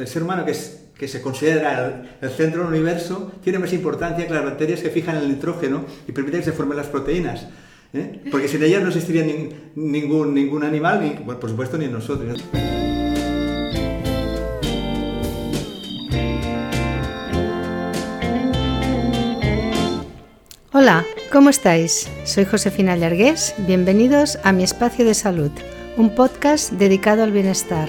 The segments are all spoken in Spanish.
El ser humano, que, es, que se considera el, centro del universo, tiene más importancia que las bacterias que fijan el nitrógeno y permiten que se formen las proteínas. ¿eh? Porque sin ellas no existiría ningún, ningún animal, ni, por supuesto, ni nosotros. Hola, ¿cómo estáis? Soy Josefina Llargués. Bienvenidos a mi espacio de salud, un podcast dedicado al bienestar.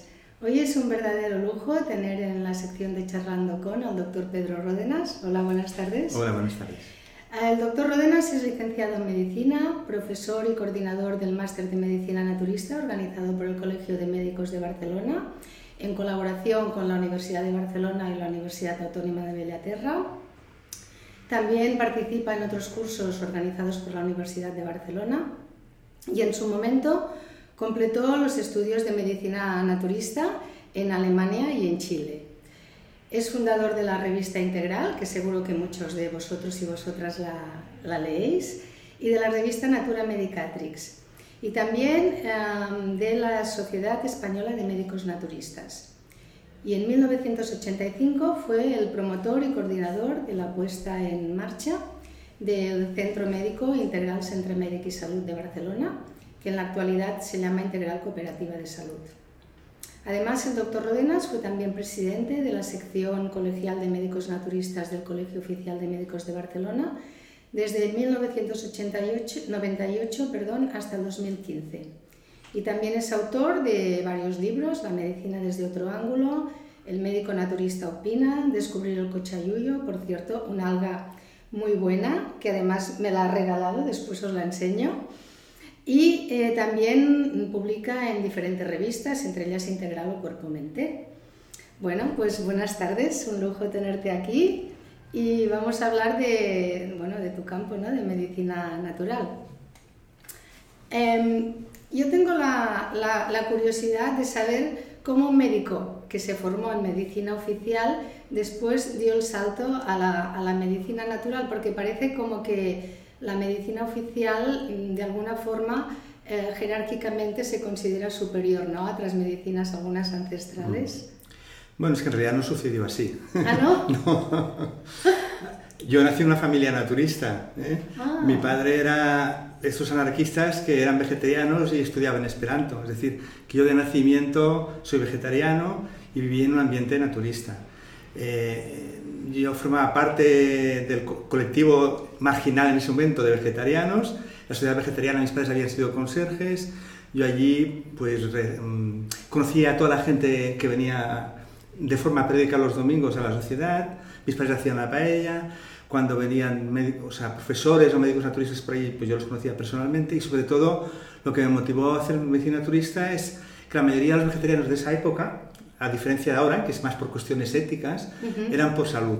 Hoy es un verdadero lujo tener en la sección de Charlando con al doctor Pedro Rodenas. Hola, buenas tardes. Hola, buenas tardes. El doctor Rodenas es licenciado en Medicina, profesor y coordinador del Máster de Medicina Naturista organizado por el Colegio de Médicos de Barcelona, en colaboración con la Universidad de Barcelona y la Universidad Autónoma de Bellaterra. También participa en otros cursos organizados por la Universidad de Barcelona y en su momento Completó los estudios de medicina naturista en Alemania y en Chile. Es fundador de la revista Integral, que seguro que muchos de vosotros y vosotras la, leéis, y de la revista Natura Medicatrix, y también de la Sociedad Española de Médicos Naturistas. Y en 1985 fue el promotor y coordinador de la puesta en marcha del Centro Médico Integral Centre Médic y Salud de Barcelona, que en la actualidad se llama Integral Cooperativa de Salud. Además, el doctor Rodenas fue también presidente de la sección colegial de médicos naturistas del Colegio Oficial de Médicos de Barcelona desde 1998 perdón, hasta el 2015. Y también es autor de varios libros, La medicina desde otro ángulo, El médico naturista opina, Descubrir el cochayuyo, por cierto, una alga muy buena, que además me la ha regalado, después os la enseño y eh, también publica en diferentes revistas, entre ellas Integral o Cuerpo Mente. Bueno, pues buenas tardes, un lujo tenerte aquí y vamos a hablar de, bueno, de tu campo, ¿no? de medicina natural. Em, yo tengo la, curiosidad de saber cómo un médico que se formó en medicina oficial después dio el salto a la medicina natural, porque parece como que la medicina oficial mm, de alguna forma eh, jerárquicamente se considera superior ¿no? a otras medicinas, algunas ancestrales. Bueno, es que en realidad no sucedió así. ¿Ah, no? no. Yo nací en una familia naturista. ¿eh? Ah. Mi padre era de esos anarquistas que eran vegetarianos y estudiaban esperanto. Es decir, que yo de nacimiento soy vegetariano y viví en un ambiente naturista. Eh, yo formaba parte del colectivo marginal en ese momento de vegetarianos. La sociedad vegetariana, mis padres habían sido conserjes. Yo allí pues mm, conocía a toda la gente que venía de forma periódica los domingos a la sociedad. Mis padres hacían la paella. Cuando venían médicos, o sea, profesores o médicos naturistas por allí, pues yo los conocía personalmente. Y sobre todo, lo que me motivó a hacer medicina turista es que la mayoría de los vegetarianos de esa época a diferencia de ahora, que es más por cuestiones éticas, eran por salud.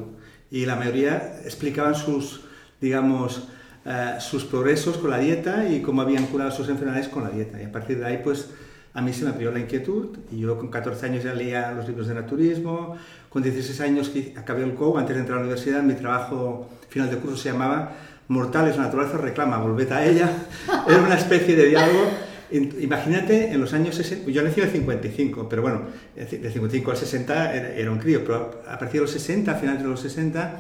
Y la mayoría explicaban sus, digamos, eh, sus progresos con la dieta y cómo habían curado sus enfermedades con la dieta. Y a partir de ahí, pues, a mí se me abrió la inquietud y yo con 14 años ya leía los libros de naturismo. Con 16 años que acabé el COU, antes de entrar a la universidad, mi trabajo final de curso se llamaba Mortales, la naturaleza reclama, volved a ella. Era una especie de diálogo Imagínate en los años 60, yo nací en el 55, pero bueno, de 55 al 60 era, un crío, pero a partir de los 60, a finales de los 60,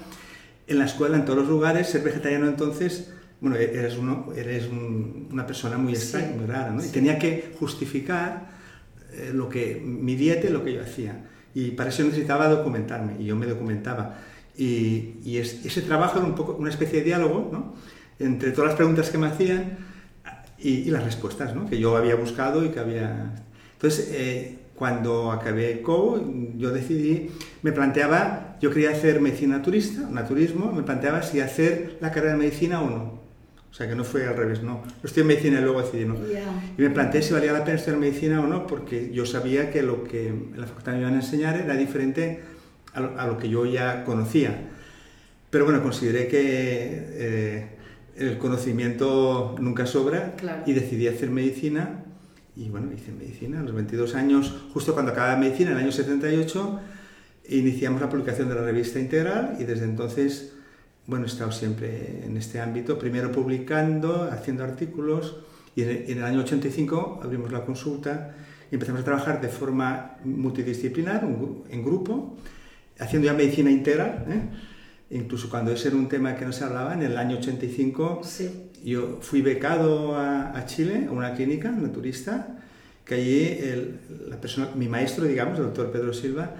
en la escuela, en todos los lugares, ser vegetariano entonces, bueno, e-, eres, uno, eres una persona muy extraña, muy rara, ¿no? Y tenía que justificar eh, lo que, mi dieta y lo que yo hacía. Y para eso necesitaba documentarme, y yo me documentaba. Y, y ese trabajo era un poco una especie de diálogo, ¿no? Entre todas las preguntas que me hacían, y, las respuestas ¿no? que yo había buscado y que había... Entonces, eh, cuando acabé CO, yo decidí, me planteaba, yo quería hacer medicina turista, naturismo, me planteaba si hacer la carrera de medicina o no. O sea, que no fue al revés, no. Yo estudié medicina y luego decidí no. Y me planteé si valía la pena estudiar medicina o no, porque yo sabía que lo que en la facultad me iban a enseñar era diferente a lo, que yo ya conocía. Pero bueno, consideré que eh, el conocimiento nunca sobra y decidí hacer medicina. Y bueno, hice medicina a los 22 años, justo cuando acababa medicina, en el año 78, iniciamos la publicación de la revista Integral y desde entonces bueno, he estado siempre en este ámbito, primero publicando, haciendo artículos, y en el, año 85 abrimos la consulta y empezamos a trabajar de forma multidisciplinar, en grupo, haciendo ya medicina integral. ¿eh? Incluso cuando ese era un tema que no se hablaba, en el año 85 yo fui becado a, Chile, a una clínica naturista, que allí la persona, mi maestro, digamos, el doctor Pedro Silva,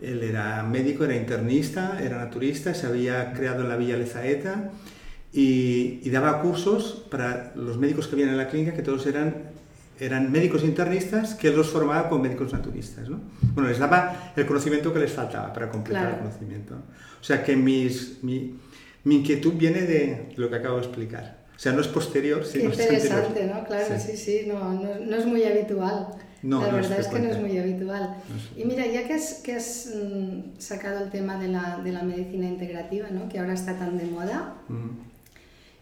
él era médico, era internista, era naturista, se había creado en la Villa Lezaeta y, y daba cursos para los médicos que habían en la clínica, que todos eran, eran médicos internistas, que él los formaba con médicos naturistas. ¿no? Bueno, les daba el conocimiento que les faltaba para completar el conocimiento. O sea que mis, mi, mi, inquietud viene de lo que acabo de explicar. O sea, no es posterior, sino Qué interesante, ¿no? Claro, sí, sí, no, no, no es muy habitual. No, la verdad es, que no es muy habitual. y mira, ya que has, que has mm, sacado el tema de la, de la, medicina integrativa, ¿no? que ahora está tan de moda,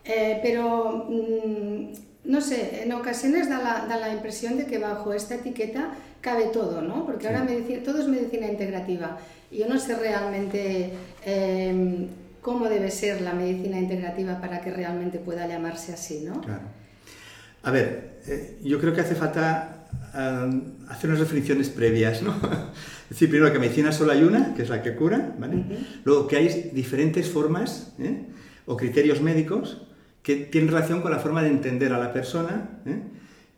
eh, pero mm, no sé, en ocasiones da la, da la, impresión de que bajo esta etiqueta cabe todo, ¿no? porque ahora todo es medicina integrativa. Y yo no sé realmente em, cómo debe ser la medicina integrativa para que realmente pueda llamarse así, ¿no? Claro. A ver, eh, yo creo que hace falta hacer unas definiciones previas, ¿no? Es decir, primero que medicina solo hay una, que es la que cura, ¿vale? Luego que hay diferentes formas ¿eh? o criterios médicos que tienen relación con la forma de entender a la persona, ¿eh?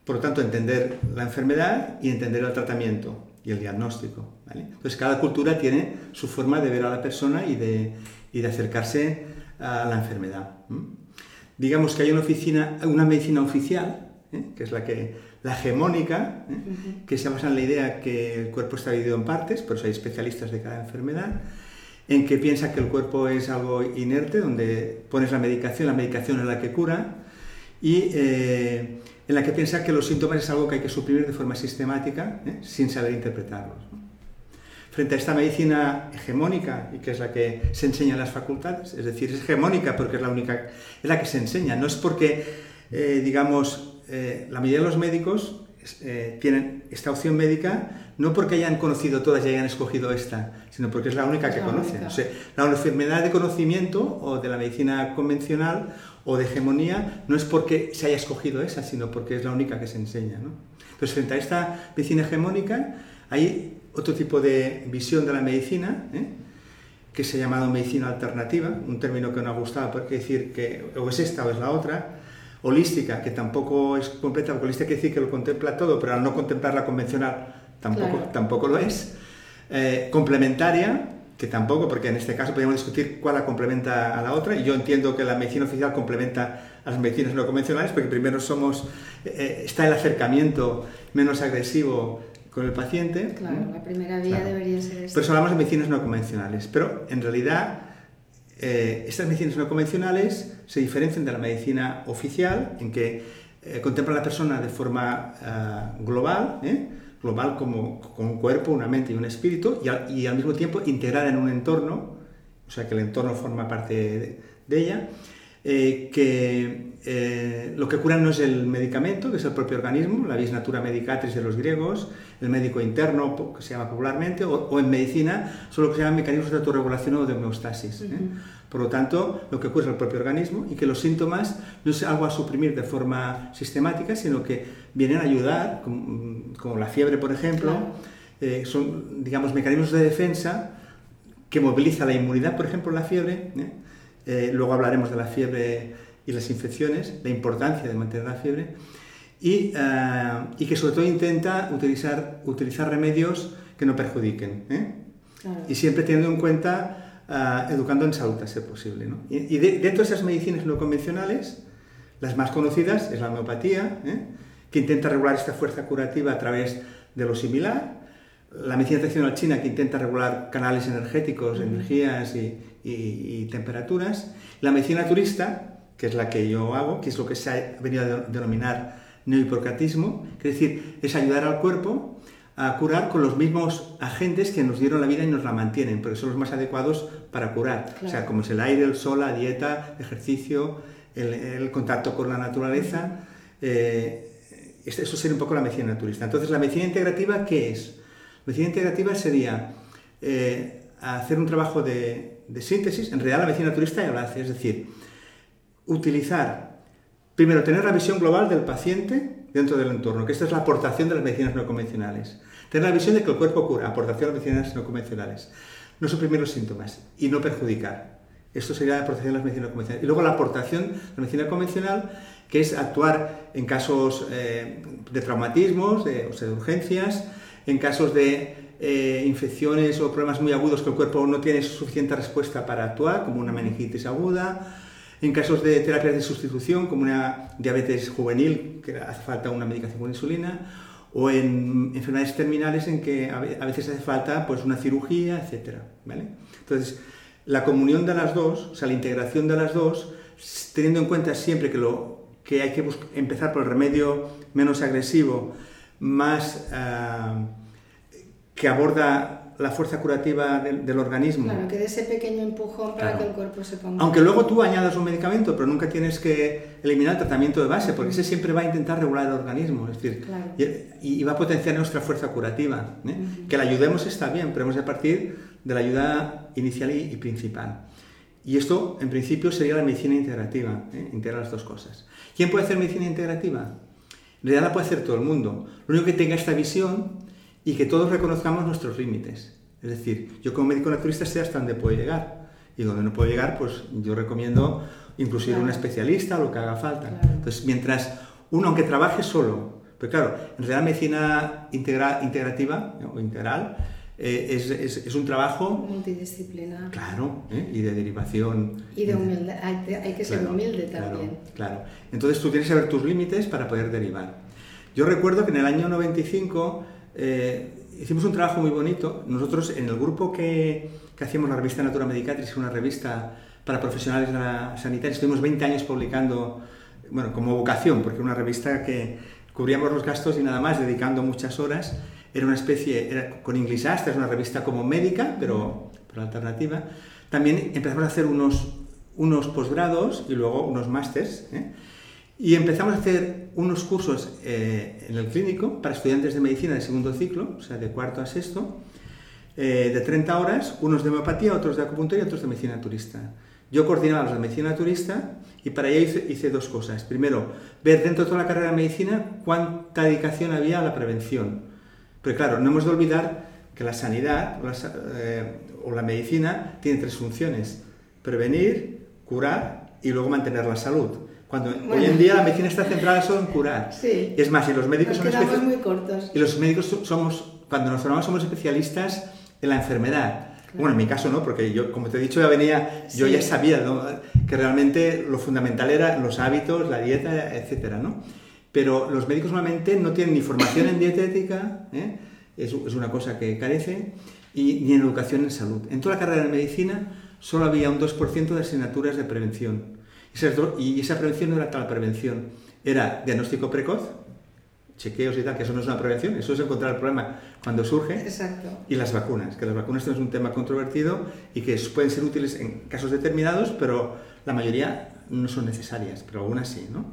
por lo tanto, entender la enfermedad y entender el tratamiento y el diagnóstico, ¿vale? Entonces, cada cultura tiene su forma de ver a la persona y de, y de acercarse a la enfermedad. Digamos que hay una, oficina, una medicina oficial, ¿eh? que es la que la hegemónica, ¿eh? que se basa en la idea que el cuerpo está dividido en partes, por eso hay especialistas de cada enfermedad, en que piensa que el cuerpo es algo inerte, donde pones la medicación, la medicación es la que cura, y eh, en la que piensa que los síntomas es algo que hay que suprimir de forma sistemática, ¿eh? sin saber interpretarlos. Frente a esta medicina hegemónica, y que es la que se enseña en las facultades, es decir, es hegemónica porque es la única, es la que se enseña, no es porque, digamos, eh, la mayoría de los médicos tienen esta opción médica no porque hayan conocido todas y hayan escogido esta, sino porque es la única que conocen. la enfermedad de conocimiento o de la medicina convencional o de hegemonía no es porque se haya escogido esa, sino porque es la única que se enseña. ¿no? Entonces, frente a esta medicina hegemónica, hay otro tipo de visión de la medicina, ¿eh? que se ha llamado medicina alternativa, un término que no ha gustado porque decir que o es esta o es la otra, holística, que tampoco es completa, porque holística quiere decir que lo contempla todo, pero al no contemplar la convencional tampoco, tampoco lo es. Eh, complementaria, que tampoco, porque en este caso podríamos discutir cuál la complementa a la otra, y yo entiendo que la medicina oficial complementa a las medicinas no convencionales, porque primero somos, eh, está el acercamiento menos agresivo con el paciente. Claro, la primera vía debería ser esta. Pero eso hablamos de medicinas no convencionales, pero en realidad eh, estas medicinas no convencionales se diferencian de la medicina oficial en que eh, contemplan a la persona de forma eh, global, global como con un cuerpo, una mente y un espíritu, y al, mismo tiempo integrada en un entorno, o sea que el entorno forma parte de, ella, que lo que cura no es el medicamento, que es el propio organismo, la vis natura medicatrix de los griegos, el médico interno, que se llama popularmente, o, en medicina, son lo que se llaman mecanismos de autorregulación o de homeostasis. ¿eh? Por lo tanto, lo que ocurre es el propio organismo y que los síntomas no es algo a suprimir de forma sistemática, sino que vienen a ayudar, como, la fiebre, por ejemplo, eh, son, digamos, mecanismos de defensa que moviliza la inmunidad, por ejemplo, la fiebre. ¿eh? luego hablaremos de la fiebre y las infecciones, la importancia de mantener la fiebre y, eh, y, que sobre todo intenta utilizar, utilizar remedios que no perjudiquen. ¿eh? Y siempre teniendo en cuenta, uh, educando en salud a ser posible. ¿no? Y, y de, dentro de esas medicinas no convencionales, las más conocidas es la homeopatía, ¿eh? que intenta regular esta fuerza curativa a través de lo similar, la medicina tradicional china que intenta regular canales energéticos, energías y, y, y, temperaturas, la medicina turista que es la que yo hago, que es lo que se ha venido a denominar neohipocratismo, que es decir, es ayudar al cuerpo a curar con los mismos agentes que nos dieron la vida y nos la mantienen, porque son los más adecuados para curar. O sea, como es el aire, el sol, la dieta, el ejercicio, el, contacto con la naturaleza. Eh, eso sería un poco la medicina naturista. Entonces, ¿la medicina integrativa qué es? La medicina integrativa sería eh, hacer un trabajo de, síntesis. En realidad, la medicina naturista ya lo hace, es decir, utilizar, primero, tener la visión global del paciente dentro del entorno, que esta es la aportación de las medicinas no convencionales. Tener la visión de que el cuerpo cura, aportación de las medicinas no convencionales. No suprimir los síntomas y no perjudicar. Esto sería la aportación de las medicinas convencionales. Y luego la aportación de la medicina convencional, que es actuar en casos eh, de traumatismos, de, urgencias, en casos de eh, infecciones o problemas muy agudos que el cuerpo no tiene suficiente respuesta para actuar, como una meningitis aguda, en casos de terapias de sustitución, como una diabetes juvenil, que hace falta una medicación con insulina, o en enfermedades terminales en que a veces hace falta pues, una cirugía, etc. ¿vale? Entonces, la comunión de las dos, o sea, la integración de las dos, teniendo en cuenta siempre que, lo, que hay que empezar por el remedio menos agresivo, más... Ah, que aborda la fuerza curativa del, organismo. Claro, que dé ese pequeño empujón para que el cuerpo se ponga. Aunque luego tú añadas un medicamento, pero nunca tienes que eliminar el tratamiento de base, porque ese siempre va a intentar regular el organismo, es decir, y, va a potenciar nuestra fuerza curativa. ¿eh? Que la ayudemos está bien, pero hemos de partir de la ayuda inicial y, principal. Y esto, en principio, sería la medicina integrativa, ¿eh? integrar las dos cosas. ¿Quién puede hacer medicina integrativa? En realidad la puede hacer todo el mundo. Lo único que tenga esta visión y que todos reconozcamos nuestros límites. Es decir, yo como médico naturista sé hasta dónde puedo llegar y donde no puedo llegar, pues yo recomiendo incluso ir a un especialista o lo que haga falta. Entonces, mientras uno, aunque trabaje solo, pero claro, en realidad medicina integrativa o integral eh, es, es, un trabajo multidisciplinar. Claro, ¿eh? y de derivación. Y de humildad, hay, que ser humilde también. Claro, Entonces tú tienes que saber tus límites para poder derivar. Yo recuerdo que en el año 95 eh, hicimos un trabajo muy bonito. Nosotros, en el grupo que, que hacíamos la revista Natura Medicatrix, una revista para profesionales de la sanitaria, estuvimos 20 años publicando, bueno, como vocación, porque era una revista que cubríamos los gastos y nada más, dedicando muchas horas. Era una especie, era con Inglisast, es una revista como médica, pero, pero alternativa. También empezamos a hacer unos, unos posgrados y luego unos másters. ¿eh? Y empezamos a hacer unos cursos eh, en el clínico para estudiantes de medicina de segundo ciclo, o sea, de cuarto a sexto, eh, de 30 horas, unos de homeopatía, otros de acupuntura y otros de medicina turista. Yo coordinaba los de medicina turista y para ello hice, dos cosas. Primero, ver dentro de toda la carrera de medicina cuánta dedicación había a la prevención. Pero claro, no hemos de olvidar que la sanidad eh, o la medicina tiene tres funciones. Prevenir, curar y luego mantener la salud. Cuando hoy en día la medicina está centrada solo en curar. Sí. Es más, y los médicos son especialistas. muy cortos. Y los médicos somos, cuando nos formamos, somos especialistas en la enfermedad. Bueno, en mi caso no, porque yo, como te he dicho, ya venía, yo ya sabía que realmente lo fundamental eran los hábitos, la dieta, etcétera, ¿no? Pero los médicos normalmente no tienen ni formación en dietética, ¿eh? es, es, una cosa que carece, y, ni en educación en salud. En toda la carrera de medicina solo había un 2% de asignaturas de prevención. Y esa prevención no era tal prevención, era diagnóstico precoz, chequeos y tal, que eso no es una prevención, eso es encontrar el problema cuando surge. Exacto. Y las vacunas, que las vacunas es un tema controvertido y que pueden ser útiles en casos determinados, pero la mayoría no son necesarias, pero algunas sí, ¿no?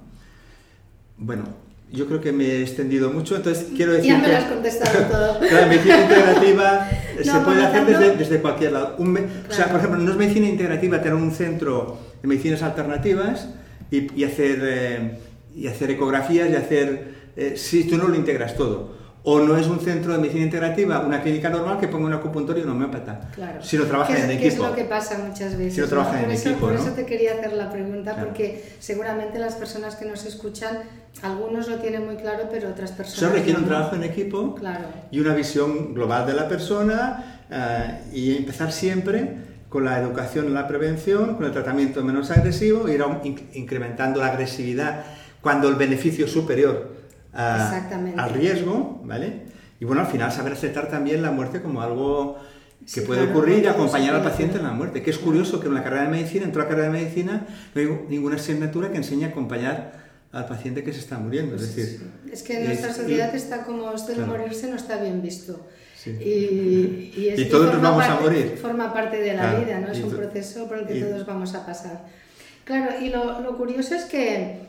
Bueno, yo creo que me he extendido mucho, entonces quiero decir ya me lo has contestado todo. la medicina integrativa se puede hacer desde, desde, cualquier lado. O sea, por ejemplo, no es medicina integrativa tener un centro de medicinas alternativas y, hacer, eh, y hacer ecografías y hacer... Eh, si tú no lo integras todo. O no es un centro de medicina integrativa, una clínica normal que ponga un acupuntor y un homeópata. Claro. Si lo trabajan en equipo. es lo que pasa muchas veces. Si lo trabajan en eso, equipo. Por eso te quería hacer la pregunta, porque seguramente las personas que nos escuchan, algunos lo tienen muy claro, pero otras personas. Eso requiere un trabajo en equipo claro. y una visión global de la persona eh, y empezar siempre con la educación en la prevención, con el tratamiento menos agresivo, ir incrementando la agresividad cuando el beneficio es superior al riesgo, ¿vale? Y bueno, al final saber aceptar también la muerte como algo que puede ocurrir y acompañar al paciente en la muerte. Que es curioso que en la carrera de medicina, en toda la carrera de medicina, no hay ninguna asignatura que enseñe a acompañar al paciente que se está muriendo. Es decir, es que en nuestra sociedad está como esto de morirse no está bien visto. Y, y, todos nos vamos a morir. Forma parte de la vida, ¿no? Es un proceso por el que todos vamos a pasar. Claro, y lo, lo curioso es que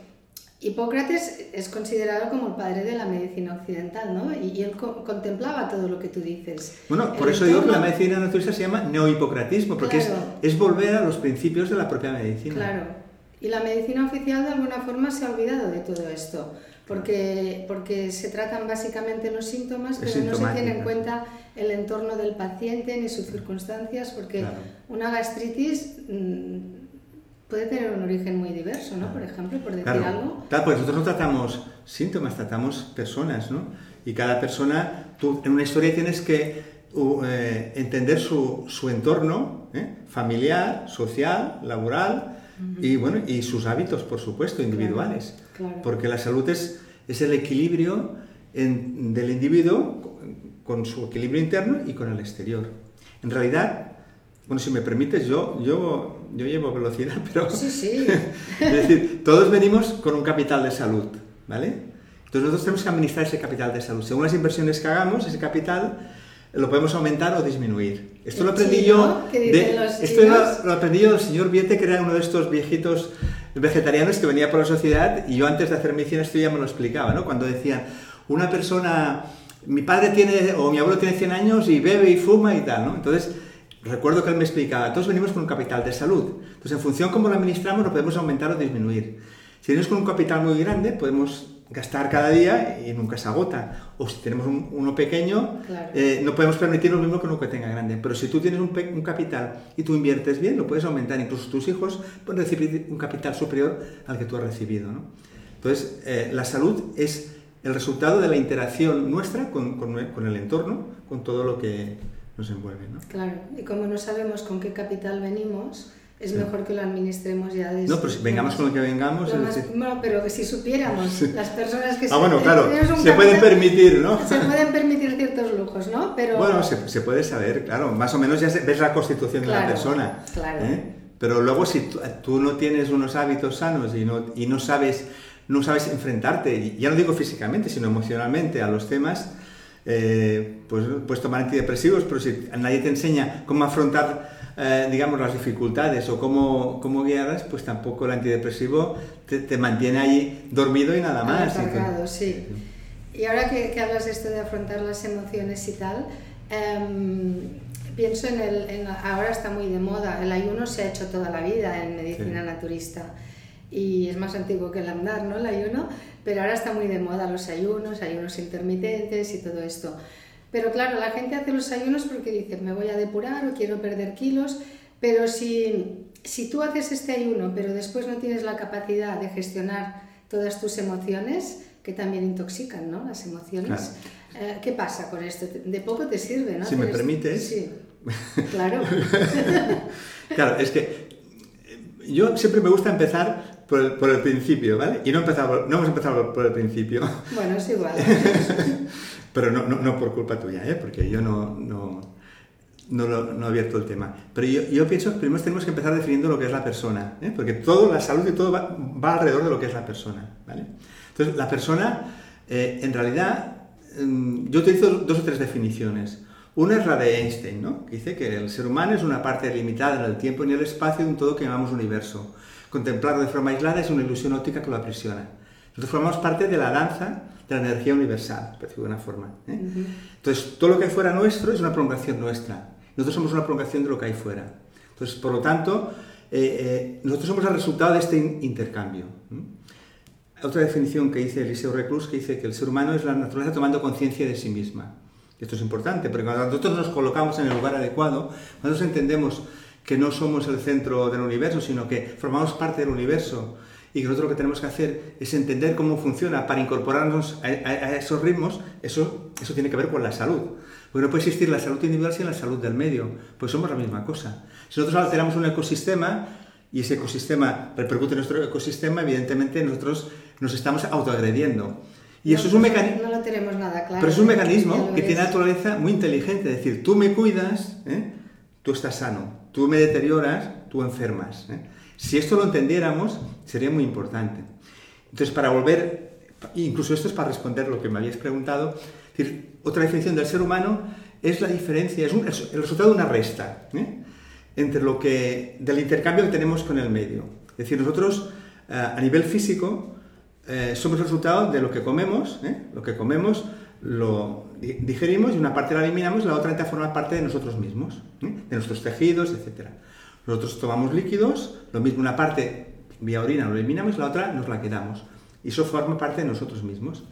Hipócrates es considerado como el padre de la medicina occidental, ¿no? Y, él contemplaba todo lo que tú dices. Bueno, por eso digo que la medicina naturalista se llama neohipocratismo, porque es, es, volver a los principios de la propia medicina. Claro. Y la medicina oficial de alguna forma se ha olvidado de todo esto, porque, porque se tratan básicamente los síntomas, pero no se tiene en cuenta el entorno del paciente ni sus circunstancias, porque una gastritis mm, puede tener un origen muy diverso, ¿no? Por ejemplo, por decir algo. Claro, pues nosotros no tratamos síntomas, tratamos personas, ¿no? Y cada persona, tú en una historia tienes que eh, entender su, su entorno ¿eh? familiar, social, laboral y, bueno, y sus hábitos, por supuesto, individuales. Porque la salud es, es el equilibrio del individuo con su equilibrio interno y con el exterior. En realidad, bueno, si me permites, yo, yo, yo llevo velocidad, pero... Sí, sí. es decir, todos venimos con un capital de salud, ¿vale? Entonces nosotros tenemos que administrar ese capital de salud. Según las inversiones que hagamos, ese capital lo podemos aumentar o disminuir. Esto lo aprendí yo de, esto lo, aprendí yo del señor Viete, que era uno de estos viejitos vegetarianos que venía por la sociedad y yo antes de hacer medicina esto ya me lo explicaba, ¿no? Cuando decían, una persona, mi padre tiene o mi abuelo tiene 100 años y bebe y fuma y tal, ¿no? Entonces recuerdo que él me explicaba, todos venimos con un capital de salud. Entonces, en función de cómo lo administramos, lo podemos aumentar o disminuir. Si venimos con un capital muy grande, podemos gastar cada día y nunca se agota. O si tenemos uno pequeño, eh, no podemos permitir lo mismo que uno que tenga grande. Pero si tú tienes un, capital y tú inviertes bien, lo puedes aumentar. Incluso tus hijos pueden recibir un capital superior al que tú has recibido. ¿no? Entonces, eh, la salud es el resultado de la interacción nuestra con, con el entorno, con todo lo que, nos envuelve. ¿no? Claro, y como no sabemos con qué capital venimos, es mejor que lo administremos ya desde... No, pero si vengamos con lo que vengamos... Bueno, pero que si supiéramos las personas que... Ah, bueno, claro, se pueden permitir, ¿no? Se pueden permitir ciertos lujos, ¿no? Pero... Bueno, se, se puede saber, claro, más o menos ya ves la constitución de la persona. Claro. ¿eh? Pero luego si tú, no tienes unos hábitos sanos y no, y no sabes no sabes enfrentarte, ya no digo físicamente, sino emocionalmente a los temas, eh, pues puedes tomar antidepresivos, pero si nadie te enseña cómo afrontar, eh, digamos, las dificultades o cómo, cómo guiarlas, pues tampoco el antidepresivo te, mantiene ahí dormido y nada más. y sí. Y ahora que, que, hablas esto de afrontar las emociones y tal, em, pienso en el, ahora está muy de moda, el ayuno se ha hecho toda la vida en medicina naturista y es más antiguo que el andar, ¿no? El ayuno, pero ahora está muy de moda los ayunos, ayunos intermitentes y todo esto. Pero claro, la gente hace los ayunos porque dice, me voy a depurar o quiero perder kilos, pero si, si tú haces este ayuno, pero después no tienes la capacidad de gestionar todas tus emociones, que también intoxican, ¿no? Las emociones. Eh, ¿Qué pasa con esto? De poco te sirve, ¿no? Si me permites. Sí, claro. claro, es que yo siempre me gusta empezar por el, por el, principio, ¿vale? Y no, empezado, no hemos empezado por el principio. Bueno, es igual. Pero no, no, no, por culpa tuya, ¿eh? Porque yo no, no, no, lo, no he abierto el tema. Pero yo, yo, pienso que primero tenemos que empezar definiendo lo que es la persona, ¿eh? Porque todo, la salud y todo va, va, alrededor de lo que es la persona, ¿vale? Entonces, la persona, eh, en realidad, mm, yo utilizo dos o tres definiciones. Una es la de Einstein, ¿no? que dice que el ser humano es una parte limitada en el tiempo y en el espacio de un todo que llamamos universo. Contemplarlo de forma aislada es una ilusión óptica que lo aprisiona. Nosotros formamos parte de la danza de la energía universal, por decirlo de una forma. ¿eh? Entonces, todo lo que hay fuera nuestro es una prolongación nuestra. Nosotros somos una prolongación de lo que hay fuera. Entonces, por lo tanto, eh, eh, nosotros somos el resultado de este intercambio. Otra definición que dice Eliseo Reclus, que dice que el ser humano es la naturaleza tomando conciencia de sí misma. Esto es importante, porque cuando nosotros nos colocamos en el lugar adecuado, cuando nosotros entendemos que no somos el centro del universo, sino que formamos parte del universo y que nosotros lo que tenemos que hacer es entender cómo funciona para incorporarnos a, esos ritmos, eso, eso tiene que ver con la salud. Porque no puede existir la salud individual sin la salud del medio, pues somos la misma cosa. Si nosotros alteramos un ecosistema y ese ecosistema repercute en nuestro ecosistema, evidentemente nosotros nos estamos autoagrediendo. Y eso es un mecanismo... No lo tenemos nada claro. Pero es un mecanismo que tiene naturaleza muy inteligente. Es decir, tú me cuidas, ¿eh? tú estás sano. Tú me deterioras, tú enfermas. ¿eh? Si esto lo entendiéramos, sería muy importante. Entonces, para volver, incluso esto es para responder lo que me habíais preguntado, otra definición del ser humano es la diferencia, es, el resultado de una resta ¿eh? entre lo que, del intercambio que tenemos con el medio. Es decir, nosotros a nivel físico eh, somos el resultado de lo que comemos, ¿eh? lo que comemos lo digerimos y una parte la eliminamos la otra entra a parte de nosotros mismos, ¿eh? de nuestros tejidos, etc. Nosotros tomamos líquidos, lo mismo una parte vía orina lo eliminamos y la otra nos la quedamos. Y eso forma parte de nosotros mismos.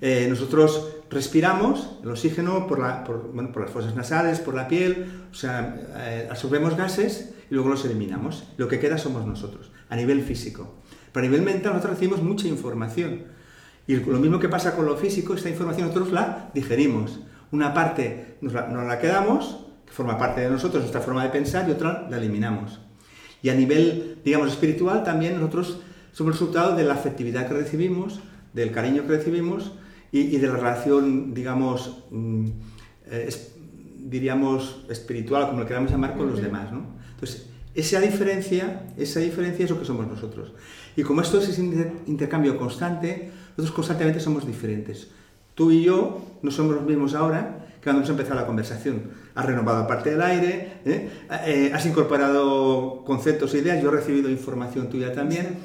nosotros respiramos el oxígeno por, la, por, bueno, por, las fosas nasales, por la piel, o sea, absorbemos gases y luego los eliminamos. Lo que queda somos nosotros, a nivel físico. Pero a nivel mental nosotros recibimos mucha información. Y lo mismo que pasa con lo físico, esta información nosotros la digerimos. Una parte nos la, quedamos, que forma parte de nosotros, nuestra forma de pensar, y otra la eliminamos. Y a nivel, digamos, espiritual también nosotros somos resultado de la afectividad que recibimos, del cariño que recibimos y, de la relación, digamos, mm, eh, diríamos, espiritual, como lo queramos llamar, con los demás. ¿no? Entonces, esa diferencia, esa diferencia es lo que somos nosotros. Y como esto es ese intercambio constante, nosotros constantemente somos diferentes. Tú y yo no somos los mismos ahora que cuando hemos empezado la conversación. Has renovado parte del aire, ¿eh? Eh, has incorporado conceptos e ideas, yo he recibido información tuya también.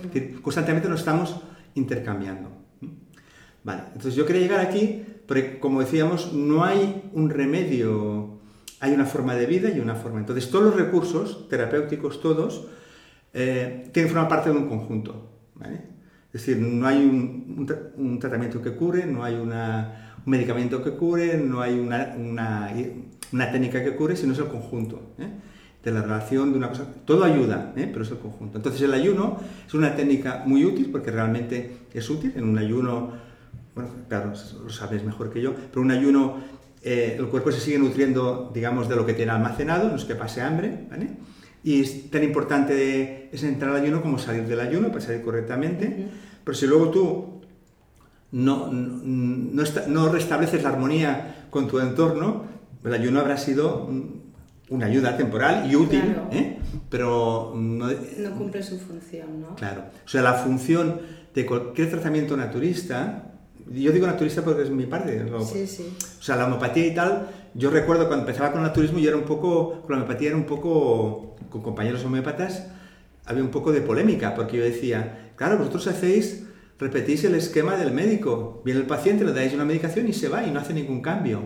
constantemente nos estamos intercambiando. Vale, entonces yo quería llegar aquí, porque como decíamos, no hay un remedio hay una forma de vida y una forma. Entonces, todos los recursos terapéuticos, todos, eh, tienen que formar parte de un conjunto. Es decir, no hay un, tratamiento que cure, no hay un medicamento que cure, no hay una, técnica que cure, sino es el conjunto. ¿eh? de la relación de una cosa, todo ayuda, ¿eh? pero es el conjunto. Entonces el ayuno es una técnica muy útil porque realmente es útil. En un ayuno, bueno, claro, lo sabes mejor que yo, pero un ayuno eh, el cuerpo se sigue nutriendo, digamos, de lo que tiene almacenado, no es que pase hambre, ¿vale? Y es tan importante es entrar al ayuno como salir del ayuno para salir correctamente. Pero si luego tú no, no, no, restableces la armonía con tu entorno, el ayuno habrá sido una ayuda temporal y útil, ¿eh? pero no, no cumple su función, ¿no? Claro. O sea, la función de cualquier tratamiento naturista yo digo naturista porque es mi parte. Sí, sí. O sea, la homeopatía y tal, yo recuerdo cuando empezaba con el naturismo, yo era un poco, con la homeopatía era un poco, con compañeros homeópatas, había un poco de polémica, porque yo decía, claro, vosotros hacéis, repetís el esquema del médico, viene el paciente, le dais una medicación y se va y no hace ningún cambio.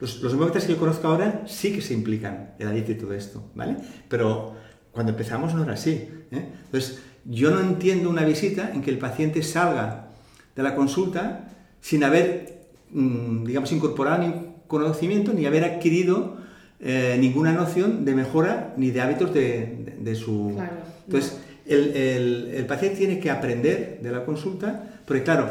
Los, los homeópatas que yo conozco ahora sí que se implican en la dieta y todo esto, ¿vale? Pero cuando empezamos no era así. ¿eh? Entonces, yo no entiendo una visita en que el paciente salga de la consulta sin haber, mm, digamos, incorporado ni conocimiento ni haber adquirido eh, ninguna noción de mejora ni de hábitos de, su... Entonces, el, paciente tiene que aprender de la consulta, porque claro,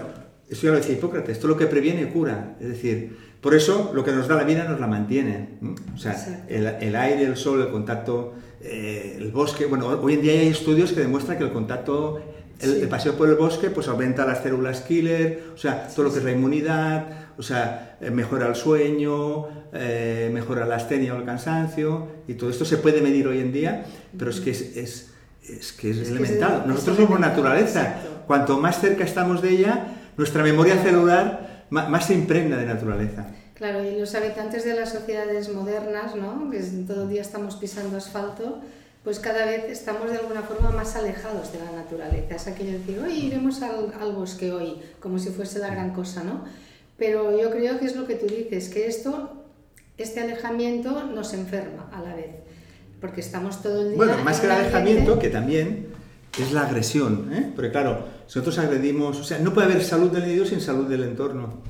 eso ya lo decía Hipócrates, todo lo que previene cura. Es decir, por eso lo que nos da la vida nos la mantiene. O sea, el, aire, el sol, el contacto, eh, el bosque. Bueno, hoy en día hay estudios que demuestran que el contacto el, paseo por el bosque pues aumenta las células killer, o sea, todo lo que es la inmunidad, o sea, eh, mejora el sueño, eh, mejora la astenia o el cansancio, y todo esto se puede medir hoy en día, pero es que es, es, es que es, elemental. Nosotros somos naturaleza. Cuanto más cerca estamos de ella, nuestra memoria celular más, se impregna de naturaleza. Claro, y los habitantes de las sociedades modernas, ¿no? que todo el día estamos pisando asfalto, pues cada vez estamos de alguna forma más alejados de la naturaleza. Es aquello de decir, hoy iremos al, bosque hoy, como si fuese la gran cosa, ¿no? Pero yo creo que es lo que tú dices, que esto, este alejamiento nos enferma a la vez, porque estamos todo el día... Bueno, más que el alejamiento, que también es la agresión, ¿eh? Porque claro, si nosotros agredimos, o sea, no puede haber salud del individuo sin salud del entorno.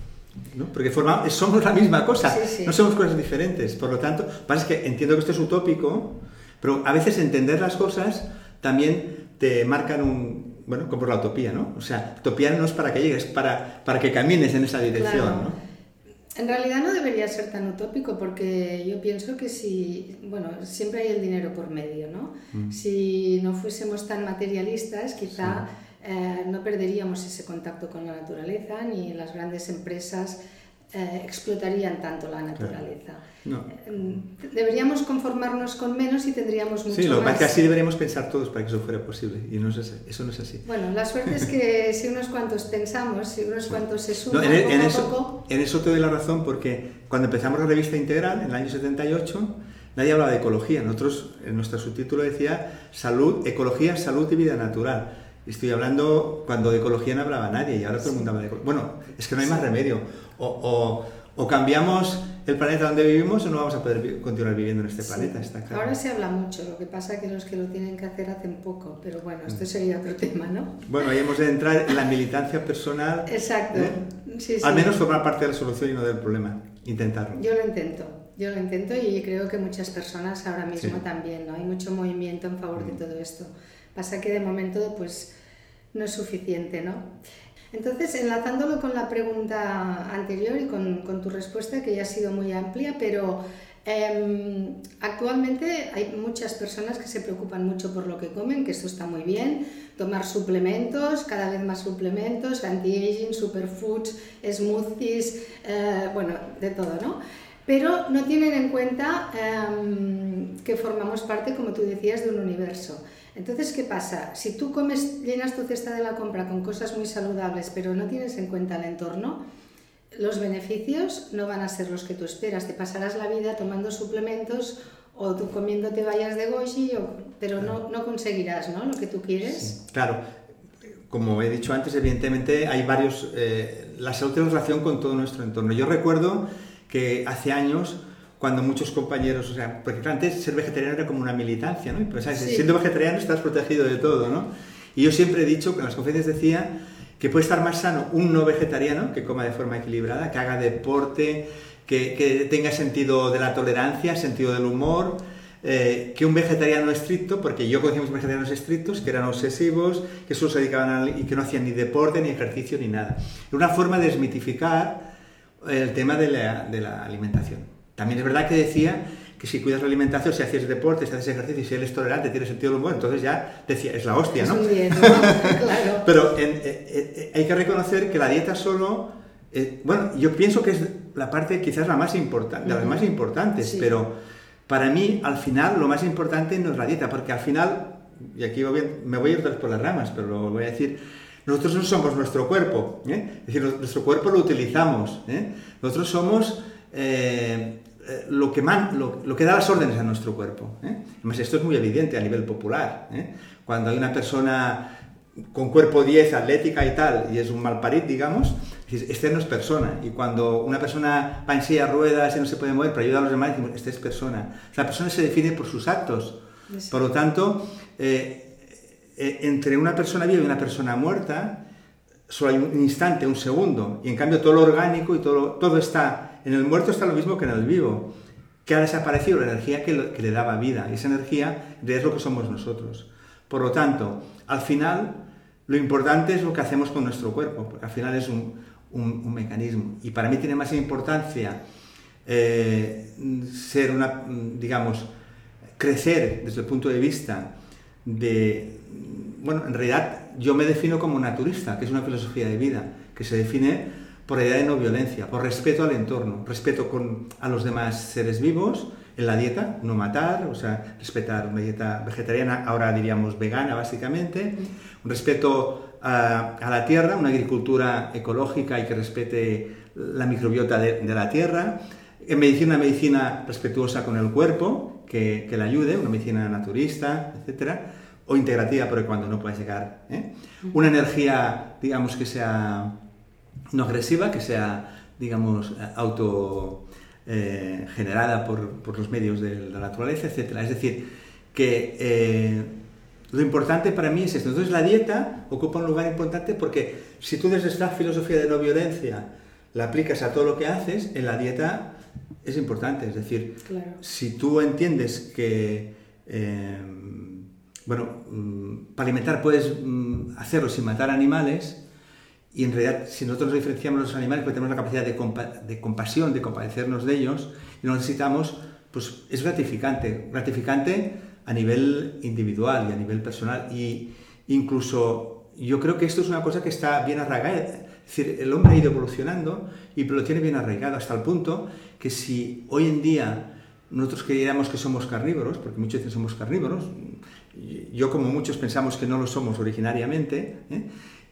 ¿no? Porque forma, somos la misma cosa, no somos cosas diferentes. Por lo tanto, pasa es que entiendo que esto es utópico, pero a veces entender las cosas también te marcan un, bueno, como la utopía, ¿no? O sea, utopía no es para que llegues, para, para que camines en esa dirección, ¿no? En realidad no debería ser tan utópico porque yo pienso que si, bueno, siempre hay el dinero por medio, ¿no? Mm. Si no fuésemos tan materialistas, quizá eh, no perderíamos ese contacto con la naturaleza ni las grandes empresas eh, explotarían tanto la naturaleza. Eh, deberíamos conformarnos con menos y tendríamos mucho Sí, lo más. que así deberíamos pensar todos para que eso fuera posible y no es eso no es así. Bueno, la suerte es que si unos cuantos pensamos, si unos cuantos se suman en, poco en a eso, poco... En eso te doy la razón porque cuando empezamos la revista Integral, en el año 78, nadie hablaba de ecología. Nosotros, en nuestro subtítulo decía salud, ecología, salud y vida natural. Estoy hablando cuando de ecología no hablaba nadie y ahora todo el mundo habla de ecología. Bueno, es que no hay más remedio. O, o, o, cambiamos el planeta donde vivimos o no vamos a poder vi continuar viviendo en este sí. planeta. Está claro. Ahora se habla mucho, lo que pasa es que los que lo tienen que hacer hacen poco, pero bueno, esto sería otro tema, ¿no? Bueno, ahí hemos de entrar en la militancia personal. Exacto. ¿eh? Sí, sí. Al menos formar parte de la solución y no del problema. Intentarlo. Yo lo intento. Yo lo intento y creo que muchas personas ahora mismo también, ¿no? Hay mucho movimiento en favor mm. de todo esto. Pasa que de momento, pues, no es suficiente, ¿no? Entonces, enlazándolo con la pregunta anterior y con, tu respuesta, que ya ha sido muy amplia, pero eh, actualmente hay muchas personas que se preocupan mucho por lo que comen, que esto está muy bien, tomar suplementos, cada vez más suplementos, anti-aging, superfoods, smoothies, eh, bueno, de todo, ¿no? Pero no tienen en cuenta eh, que formamos parte, como tú decías, de un universo. Entonces, ¿qué pasa? Si tú comes, llenas tu cesta de la compra con cosas muy saludables, pero no tienes en cuenta el entorno, los beneficios no van a ser los que tú esperas. Te pasarás la vida tomando suplementos o tú comiéndote vallas de goji, o, pero no, no, conseguirás ¿no? lo que tú quieres. Sí, claro, como he dicho antes, evidentemente hay varios... Eh, la salud tiene relación con todo nuestro entorno. Yo recuerdo que hace años cuando muchos compañeros, o sea, porque antes ser vegetariano era como una militancia, ¿no? Pues, ¿sabes? Sí. Siendo vegetariano estás protegido de todo, ¿no? Y yo siempre he dicho, en las conferencias decía, que puede estar más sano un no vegetariano que coma de forma equilibrada, que haga deporte, que, que tenga sentido de la tolerancia, sentido del humor, eh, que un vegetariano estricto, porque yo conocía muchos vegetarianos estrictos que eran obsesivos, que solo se dedicaban a, y que no hacían ni deporte, ni ejercicio, ni nada. Era una forma de desmitificar el tema de la, de la alimentación. También es verdad que decía que si cuidas la alimentación, si haces deporte, si haces ejercicio y si eres tolerante, tienes sentido del humor, entonces ya decía, es la hostia, ¿no? Es bien, ¿no? claro. Pero en, eh, eh, hay que reconocer que la dieta solo, eh, bueno, yo pienso que es la parte quizás la más importante, de las más importantes, sí. pero para mí al final lo más importante no es la dieta, porque al final, y aquí voy, me voy a ir por las ramas, pero lo voy a decir, nosotros no somos nuestro cuerpo, ¿eh? es decir, nuestro cuerpo lo utilizamos, ¿eh? nosotros somos... Eh, lo que, man, lo, lo, que da las órdenes a nuestro cuerpo. ¿eh? Además, esto es muy evidente a nivel popular. ¿eh? Cuando hay una persona con cuerpo 10, atlética y tal, y es un malparit, digamos, este no es persona. Y cuando una persona va en silla ruedas y no se puede mover, pero ayuda a los demás, decimos, este es persona. La persona se define por sus actos. Sí. Por lo tanto, eh, entre una persona viva y una persona muerta, solo hay un instante, un segundo, y en cambio todo lo orgánico y todo, todo está en el muerto está lo mismo que en el vivo, que ha desaparecido la energía que, lo, que le daba vida, y esa energía es lo que somos nosotros. Por lo tanto, al final, lo importante es lo que hacemos con nuestro cuerpo, porque al final es un, un, un mecanismo. Y para mí tiene más importancia eh, ser una, digamos, crecer desde el punto de vista de, bueno, en realidad yo me defino como naturista, que es una filosofía de vida, que se define por la idea de no violencia, por respeto al entorno, respeto con, a los demás seres vivos, en la dieta, no matar, o sea, respetar una dieta vegetariana, ahora diríamos vegana básicamente, un respeto a, a la tierra, una agricultura ecológica y que respete la microbiota de, de la tierra, en medicina, una medicina respetuosa con el cuerpo, que, que le ayude, una medicina naturista, etcétera, o integrativa, porque cuando no puedes llegar, ¿eh? una energía, digamos, que sea no agresiva, que sea, digamos, auto eh, generada por, por, los medios de la naturaleza, etc. Es decir, que eh, lo importante para mí es esto. Entonces la dieta ocupa un lugar importante porque si tú desde esta filosofía de no violencia la aplicas a todo lo que haces, en la dieta es importante. Es decir, claro. si tú entiendes que, eh, bueno, mm, para alimentar puedes mm, hacerlo sin matar animales, y en realidad, si nosotros nos diferenciamos de los animales, porque tenemos la capacidad de, compasión, de compadecernos de ellos, y lo necesitamos, pues es gratificante. Gratificante a nivel individual y a nivel personal. Y incluso yo creo que esto es una cosa que está bien arraigada, Es decir, el hombre ha ido evolucionando y lo tiene bien arraigado hasta el punto que si hoy en día nosotros creyéramos que somos carnívoros, porque muchos dicen somos carnívoros, yo como muchos pensamos que no lo somos originariamente, ¿eh?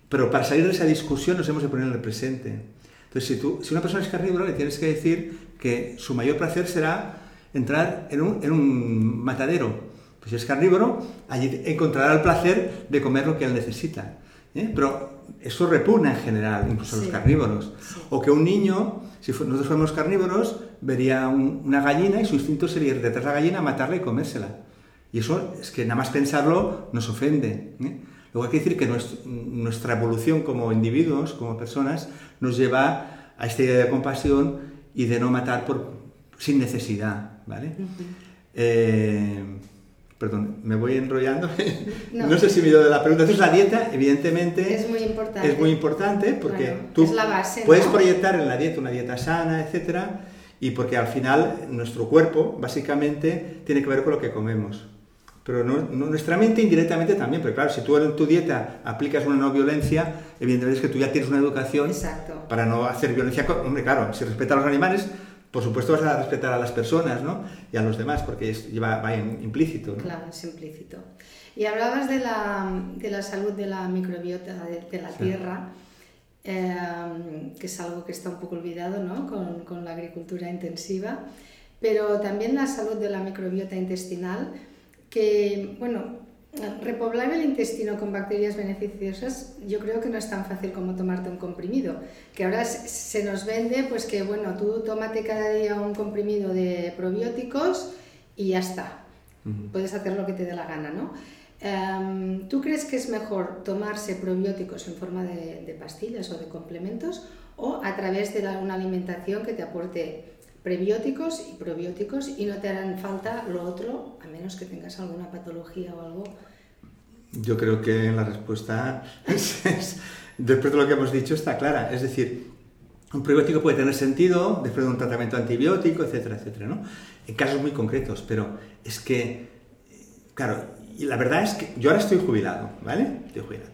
Pero para salir de esa discusión nos hemos de poner en el presente. Entonces, si, tú, si una persona es carnívora, le tienes que decir que su mayor placer será entrar en un, en un matadero. Pues si es carnívoro, allí encontrará el placer de comer lo que él necesita. ¿eh? Pero eso repugna en general, incluso a los carnívoros. O que un niño, si nosotros fuéramos carnívoros, vería una gallina y su instinto sería ir detrás de la gallina, matarla y comérsela. Y eso es que nada más pensarlo nos ofende. ¿eh? Luego hay que decir que nuestra evolución como individuos, como personas, nos lleva a esta idea de compasión y de no matar por, sin necesidad. ¿vale? Eh, perdón, me voy enrollando. No, sé si me dio de la pregunta. Entonces la dieta, evidentemente, es muy importante, es muy importante porque tú puedes proyectar en la dieta una dieta sana, etcétera, y porque al final nuestro cuerpo básicamente tiene que ver con lo que comemos. Pero nuestra mente indirectamente también, pero claro, si tú en tu dieta aplicas una no violencia, evidentemente es que tú ya tienes una educación para no hacer violencia. Hombre, claro, si respetas a los animales, por supuesto vas a respetar a las personas ¿no? y a los demás, porque es, lleva, va implícito. Claro, es implícito. Y hablabas de la, de la salud de la microbiota de, la tierra, eh, que es algo que está un poco olvidado ¿no? con, con la agricultura intensiva, pero también la salud de la microbiota intestinal que, bueno, repoblar el intestino con bacterias beneficiosas yo creo que no es tan fácil como tomarte un comprimido, que ahora se nos vende pues que, bueno, tú tómate cada día un comprimido de probióticos y ya está, puedes hacer lo que te dé la gana, ¿no? Em, ¿Tú crees que es mejor tomarse probióticos en forma de, de pastillas o de complementos o a través de una alimentación que te aporte prebióticos y probióticos y no te harán falta lo otro, a menos que tengas alguna patología o algo. Yo creo que la respuesta, después de lo que hemos dicho, está clara. Es decir, un prebiótico puede tener sentido después de un tratamiento antibiótico, etcétera, etcétera, ¿no? En casos muy concretos, pero es que, claro, y la verdad es que yo ahora estoy jubilado, ¿vale? Estoy jubilado.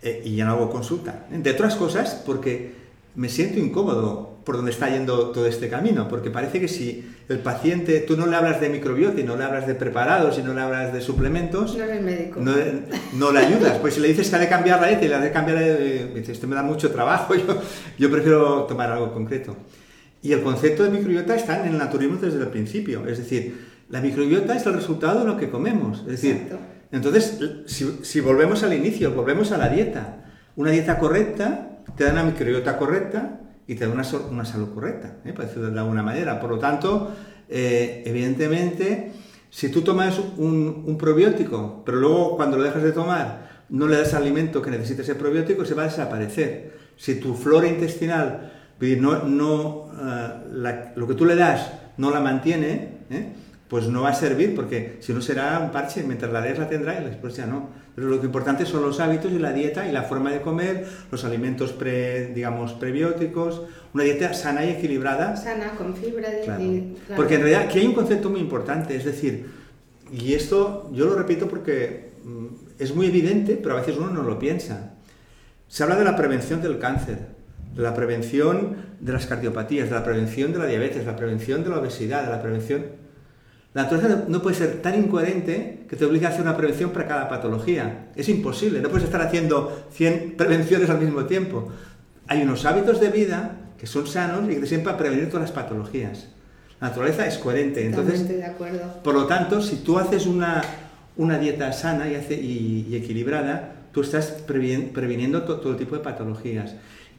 Eh, y ya no hago consulta. De otras cosas, porque me siento incómodo por donde está yendo todo este camino, porque parece que si el paciente, tú no le hablas de microbiota y no le hablas de preparados y no le hablas de suplementos, no eres médico. No, le ayudas. Pues si le dices que ha de cambiar la dieta y le ha de cambiar, dices, esto me da mucho trabajo, yo, yo prefiero tomar algo concreto. Y el concepto de microbiota está en el naturismo desde el principio, es decir, la microbiota es el resultado de lo que comemos. Es decir, entonces, si, si volvemos al inicio, volvemos a la dieta, una dieta correcta te da una microbiota correcta, y te da una, una salud correcta, ¿eh? para decirlo de alguna manera. Por lo tanto, eh, evidentemente, si tú tomas un, probiótico, pero luego cuando lo dejas de tomar no le das alimento que necesite ese probiótico, se va a desaparecer. Si tu flora intestinal, no, no, uh, lo que tú le das no la mantiene, ¿eh? Pues no va a servir porque si no será un parche, mientras la des la tendrá y después ya no. Pero lo que importante son los hábitos y la dieta y la forma de comer, los alimentos pre, digamos, prebióticos, una dieta sana y equilibrada. Sana, con fibra de... Porque en realidad aquí hay un concepto muy importante, es decir, y esto yo lo repito porque mm, es muy evidente, pero a veces uno no lo piensa. Se habla de la prevención del cáncer, de la prevención de las cardiopatías, de la prevención de la diabetes, de la prevención de la obesidad, de la prevención la naturaleza no puede ser tan incoherente que te obligue a hacer una prevención para cada patología. Es imposible, no puedes estar haciendo 100 prevenciones al mismo tiempo. Hay unos hábitos de vida que son sanos y que te sirven para prevenir todas las patologías. La naturaleza es coherente. Entonces, de acuerdo. Por lo tanto, si tú haces una, una dieta sana y, y, equilibrada, tú estás previniendo todo, tipo de patologías.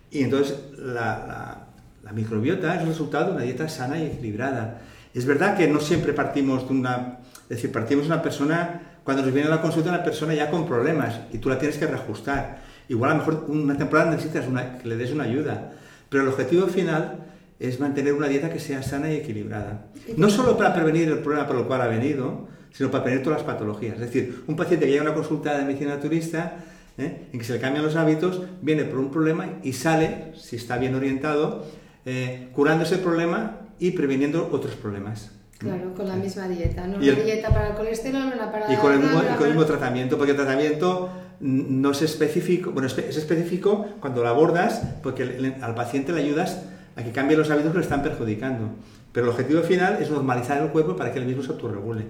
Y entonces la, la microbiota es el resultado de una dieta sana y equilibrada. Es verdad que no siempre partimos de una... Es decir, partimos de una persona, cuando nos viene a la consulta, una persona ya con problemas y tú la tienes que reajustar. Igual a lo mejor una temporada necesitas una, que le des una ayuda, pero el objetivo final es mantener una dieta que sea sana y equilibrada. No solo para prevenir el problema por el cual ha venido, sino para prevenir todas las patologías. Es decir, un paciente que llega a una consulta de medicina turista, ¿eh? en que se le cambian los hábitos, viene por un problema y sale, si está bien orientado, eh, curando ese problema y previniendo otros problemas. Claro, con la misma dieta, no una dieta para el colesterol, una para y con el mismo, y con el mismo tratamiento, porque el tratamiento no es específico, bueno, es específico cuando lo abordas porque al paciente le ayudas a que cambie los hábitos que le están perjudicando. Pero el objetivo final es normalizar el cuerpo para que el mismo se autorregule.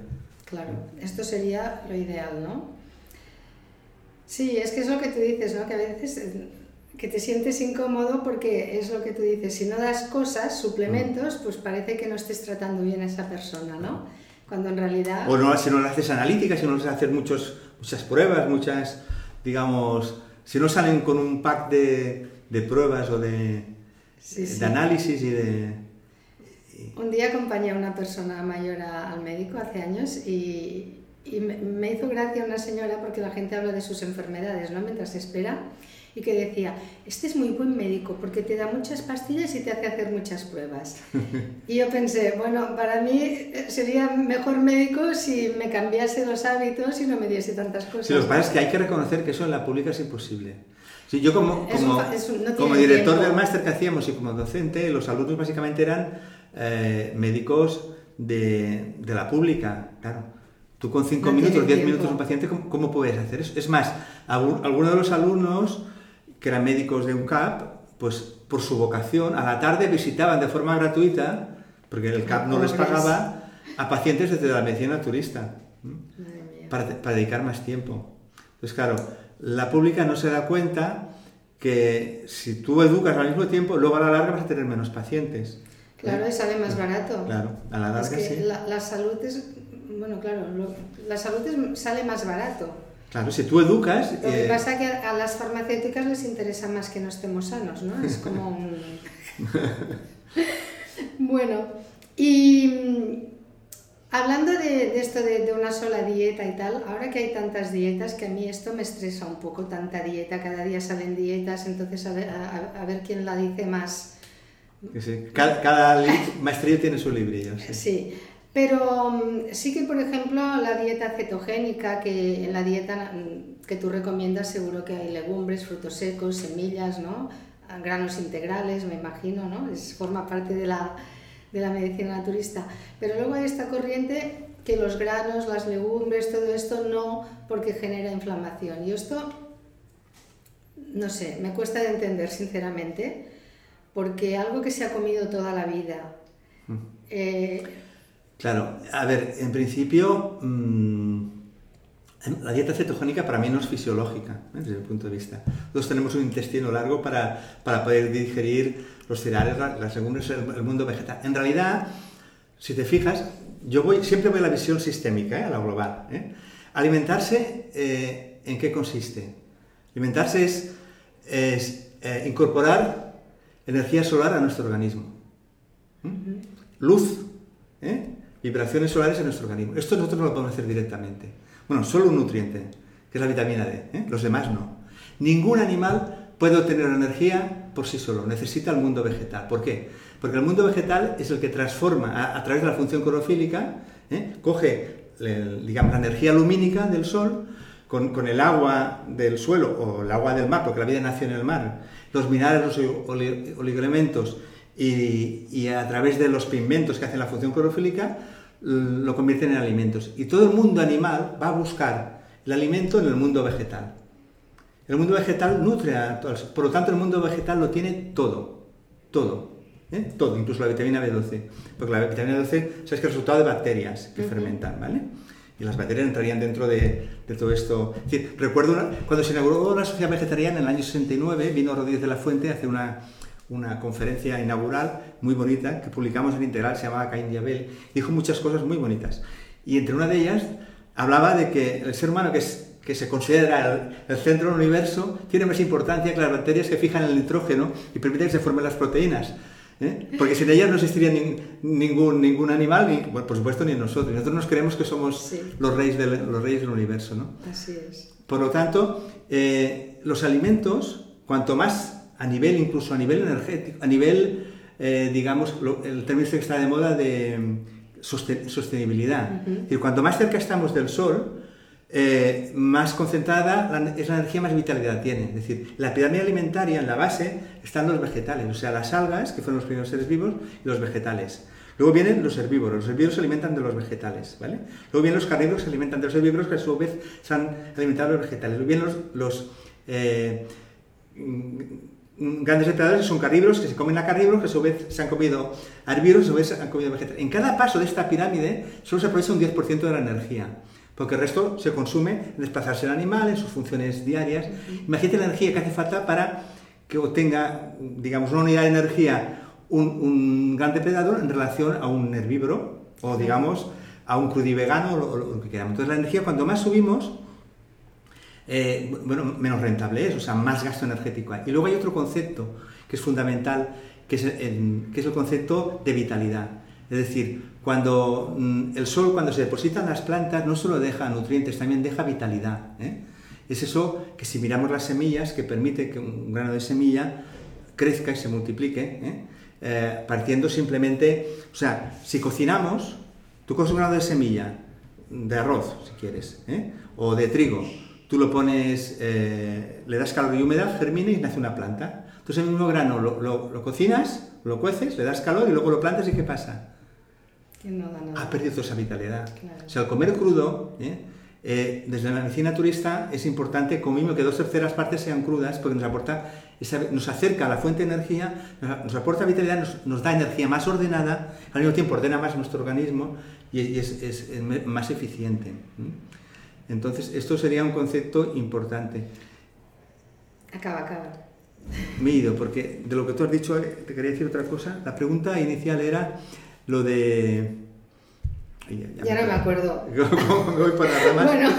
Claro, esto sería lo ideal, ¿no? Sí, es que es lo que tú dices, ¿no? Que a veces eh, que te sientes incómodo porque es lo que tú dices, si no das cosas, suplementos, mm. pues parece que no estés tratando bien a esa persona, ¿no? Cuando en realidad... O no, si no le haces analítica, si no le haces hacer muchos, muchas pruebas, muchas, digamos, si no salen con un pack de, de pruebas o de, de análisis y de... Un día acompañé a una persona mayor al médico hace años y, y me, hizo gracia una señora porque la gente habla de sus enfermedades, ¿no? Mientras espera y que decía, este es muy buen médico porque te da muchas pastillas y te hace hacer muchas pruebas. y yo pensé, bueno, para mí eh, sería mejor médico si me cambiase los hábitos y no me diese tantas cosas. Sí, lo que pasa es que hay que reconocer que eso en la pública es imposible. Sí, yo como, como, como director del máster que hacíamos y como docente, los alumnos básicamente eran eh, médicos de, de la pública, claro. Tú con 5 minutos, 10 minutos un paciente, ¿cómo, puedes hacer eso? Es más, algunos de los alumnos que eran médicos de un CAP, pues por su vocación, a la tarde visitaban de forma gratuita, porque el CAP no les pagaba, a pacientes desde la medicina turista, para, para dedicar más tiempo. Entonces, claro, la pública no se da cuenta que si tú educas al mismo tiempo, luego a la larga vas a tener menos pacientes. Claro, y sale más barato. Claro, a la larga es que la, salud es bueno, claro, la salud sale más barato. Claro, si tú educas... Lo que eh, pasa es que a, las farmacéuticas les interesa más que no estemos sanos, ¿no? Es como un... bueno, y mm, hablando de, esto de, una sola dieta y tal, ahora que hay tantas dietas, que a mí esto me estresa un poco, tanta dieta, cada día salen dietas, entonces a ver, a, ver quién la dice más... Sí, cada, cada maestría tiene su librillo. sí. Pero mm, sí que, por ejemplo, la dieta cetogénica, que en la dieta mm, que tú recomiendas seguro que hay legumbres, frutos secos, semillas, ¿no? granos integrales, me imagino, ¿no? Es, forma parte de la, de la medicina naturista. Pero luego hay esta corriente que los granos, las legumbres, todo esto no, porque genera inflamación. Y esto, no sé, me cuesta de entender sinceramente, porque algo que se ha comido toda la vida, mm. eh, Claro, a ver, en principio mm, la dieta cetogénica para mí no es fisiológica, ¿eh? desde mi punto de vista. Nosotros tenemos un intestino largo para, para poder digerir los cereales, las legumbres, el, mundo vegetal. En realidad, si te fijas, yo voy, siempre voy a la visión sistémica, ¿eh? a la global. ¿eh? Alimentarse, ¿en qué consiste? Alimentarse es, es incorporar energía solar a nuestro organismo. Luz, ¿eh? Vibraciones solares en nuestro organismo. Esto nosotros no lo podemos hacer directamente. Bueno, solo un nutriente, que es la vitamina D, ¿eh? los demás no. Ningún animal puede obtener energía por sí solo, necesita el mundo vegetal. ¿Por qué? Porque el mundo vegetal es el que transforma a, través de la función clorofílica, ¿eh? coge digamos, la energía lumínica del sol con, el agua del suelo o el agua del mar, porque la vida nació en el mar, los minerales, los oligoelementos y, y, a través de los pigmentos que hacen la función clorofílica, lo convierten en alimentos. Y todo el mundo animal va a buscar el alimento en el mundo vegetal. El mundo vegetal nutre a todos. Por lo tanto, el mundo vegetal lo tiene todo. Todo. ¿eh? Todo, incluso la vitamina B12. Porque la vitamina B12 sabes que es el resultado de bacterias que fermentan, ¿vale? Y las bacterias entrarían dentro de, todo esto. recuerdo cuando se inauguró la sociedad vegetariana en el año 69, vino Rodríguez de la Fuente a hacer una, una conferencia inaugural muy bonita que publicamos en Integral, se llamaba Caín Diabel, dijo muchas cosas muy bonitas. Y entre una de ellas hablaba de que el ser humano, que, es, que se considera el, centro del universo, tiene más importancia que las bacterias que fijan el nitrógeno y permiten que se formen las proteínas. ¿eh? Porque sin ellas no existiría ningún, ningún animal, ni, por supuesto ni nosotros. Nosotros nos creemos que somos los, reyes del, los reyes del universo. ¿no? Así es. Por lo tanto, eh, los alimentos, cuanto más a nivel, incluso a nivel energético, a nivel, eh, digamos, el término que está de moda de mm, sostenibilidad. y cuanto más cerca estamos del Sol, eh, más concentrada es la energía, más vitalidad tiene. Es decir, la pirámide alimentaria en la base están los vegetales, o sea, las algas, que fueron los primeros seres vivos, y los vegetales. Luego vienen los herbívoros. Los herbívoros se alimentan de los vegetales, ¿vale? Luego vienen los carnívoros que se alimentan de los herbívoros que a su vez se han alimentado de los vegetales. Luego vienen los, eh, mm, grandes depredadores que son carnívoros que se comen a carnívoros que a su vez se han comido herbívoros que a su vez se han comido vegetales. En cada paso de esta pirámide solo se aprovecha un 10% de la energía porque el resto se consume en desplazarse el animal, en sus funciones diarias. Imagínate la energía que hace falta para que obtenga, digamos, una unidad de energía un, gran depredador en relación a un herbívoro o, digamos, a un crudivegano o lo, que queramos. Entonces, la energía, cuando más subimos, eh, bueno, menos rentable es, o sea, más gasto energético hay. Y luego hay otro concepto que es fundamental, que es el, que es el concepto de vitalidad. Es decir, cuando mm, el sol, cuando se deposita en las plantas, no solo deja nutrientes, también deja vitalidad. ¿eh? Es eso que si miramos las semillas, que permite que un grano de semilla crezca y se multiplique, ¿eh? Eh, partiendo simplemente, o sea, si cocinamos, tú coges un grano de semilla, de arroz, si quieres, ¿eh? o de trigo, tú lo pones, le das calor y humedad, germina y nace una planta. Entonces el mismo grano lo, cocinas, lo cueces, le das calor y luego lo plantas y ¿qué pasa? Ha perdido toda esa vitalidad. O sea, al comer crudo, eh, desde la medicina turista es importante como mínimo que dos terceras partes sean crudas porque nos aporta nos acerca a la fuente de energía, nos, aporta vitalidad, nos, da energía más ordenada, al mismo tiempo ordena más nuestro organismo y, es, más eficiente. Entonces, esto sería un concepto importante. Acaba, acaba. Me he ido, porque de lo que tú has dicho, eh, te quería decir otra cosa. La pregunta inicial era lo de ya, no me acuerdo. voy por bueno,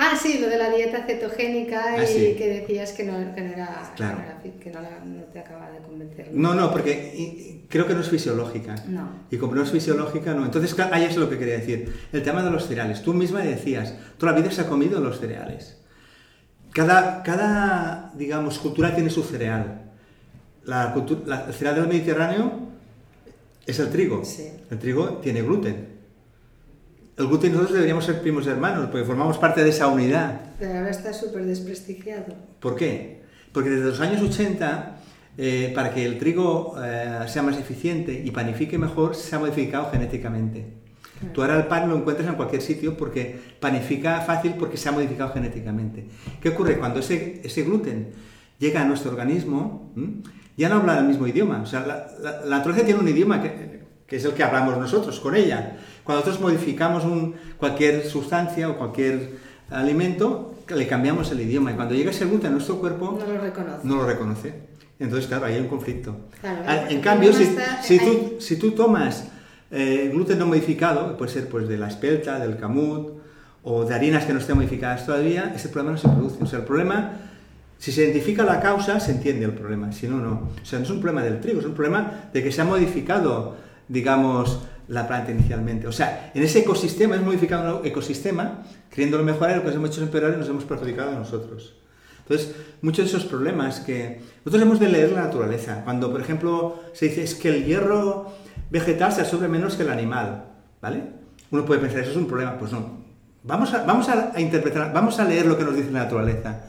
ah, sí, lo de la dieta cetogénica ah, y que decías que no, que no era, que no, no, te acaba de convencer. No, no, porque creo que no es fisiológica. No. Y como no es fisiológica, no. Entonces, ahí es lo que quería decir. El tema de los cereales. Tú misma decías, toda la vida se ha comido los cereales. Cada, cada digamos, cultura tiene su cereal. La, cultura, el cereal del Mediterráneo es el trigo. Sí. El trigo tiene gluten el gluten y nosotros deberíamos ser primos hermanos, porque formamos parte de esa unidad. Pero ahora está súper desprestigiado. ¿Por qué? Porque desde los años 80, eh, para que el trigo eh, sea más eficiente y panifique mejor, se ha modificado genéticamente. Tú ahora el pan lo encuentras en cualquier sitio porque panifica fácil porque se ha modificado genéticamente. ¿Qué ocurre? Cuando ese, ese gluten llega a nuestro organismo, ya no habla el mismo idioma. O sea, la, naturaleza tiene un idioma que, que es el que hablamos nosotros con ella cuando nosotros modificamos cualquier sustancia o cualquier alimento, le cambiamos el idioma y cuando llega ese gluten a nuestro cuerpo no lo reconoce. No lo reconoce. Entonces, claro, ahí hay un conflicto. En cambio, si, tú, tomas eh, gluten no modificado, puede ser pues, de la espelta, del camut o de harinas que no estén modificadas todavía, ese problema no se produce. O sea, el problema, si se identifica la causa, se entiende el problema, si no, no. O sea, no es un problema del trigo, es un problema de que se ha modificado, digamos, la planta inicialmente. O sea, en ese ecosistema, hemos modificado un ecosistema, queriéndolo mejorar, lo que hemos hecho es empeorar y nos hemos perjudicado a nosotros. Entonces, muchos de esos problemas que nosotros hemos de leer la naturaleza. Cuando, por ejemplo, se dice es que el hierro vegetal se absorbe menos que el animal, ¿vale? Uno puede pensar, eso es un problema. Pues no. Vamos a, vamos a, interpretar, vamos a leer lo que nos dice la naturaleza.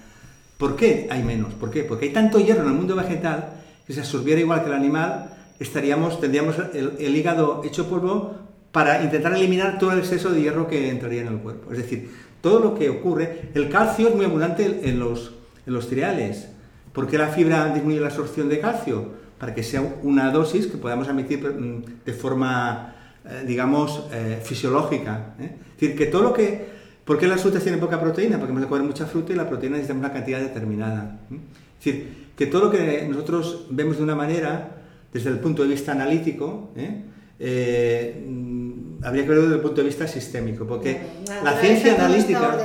¿Por qué hay menos? ¿Por qué? Porque hay tanto hierro en el mundo vegetal que se absorbiera igual que el animal estaríamos, tendríamos el, hígado hecho polvo para intentar eliminar todo el exceso de hierro que entraría en el cuerpo. Es decir, todo lo que ocurre, el calcio es muy abundante en los, en los cereales. ¿Por qué la fibra disminuye la absorción de calcio? Para que sea una dosis que podamos emitir mm, de forma, eh, digamos, eh, fisiológica. ¿eh? Es decir, que todo lo que... ¿Por qué las frutas tienen poca proteína? Porque hemos de comer mucha fruta y la proteína necesita una cantidad determinada. Es decir, que todo lo que nosotros vemos de una manera desde el punto de vista analítico, ¿eh? Eh, mm, habría que verlo desde el punto de vista sistémico, porque la, ciencia analítica,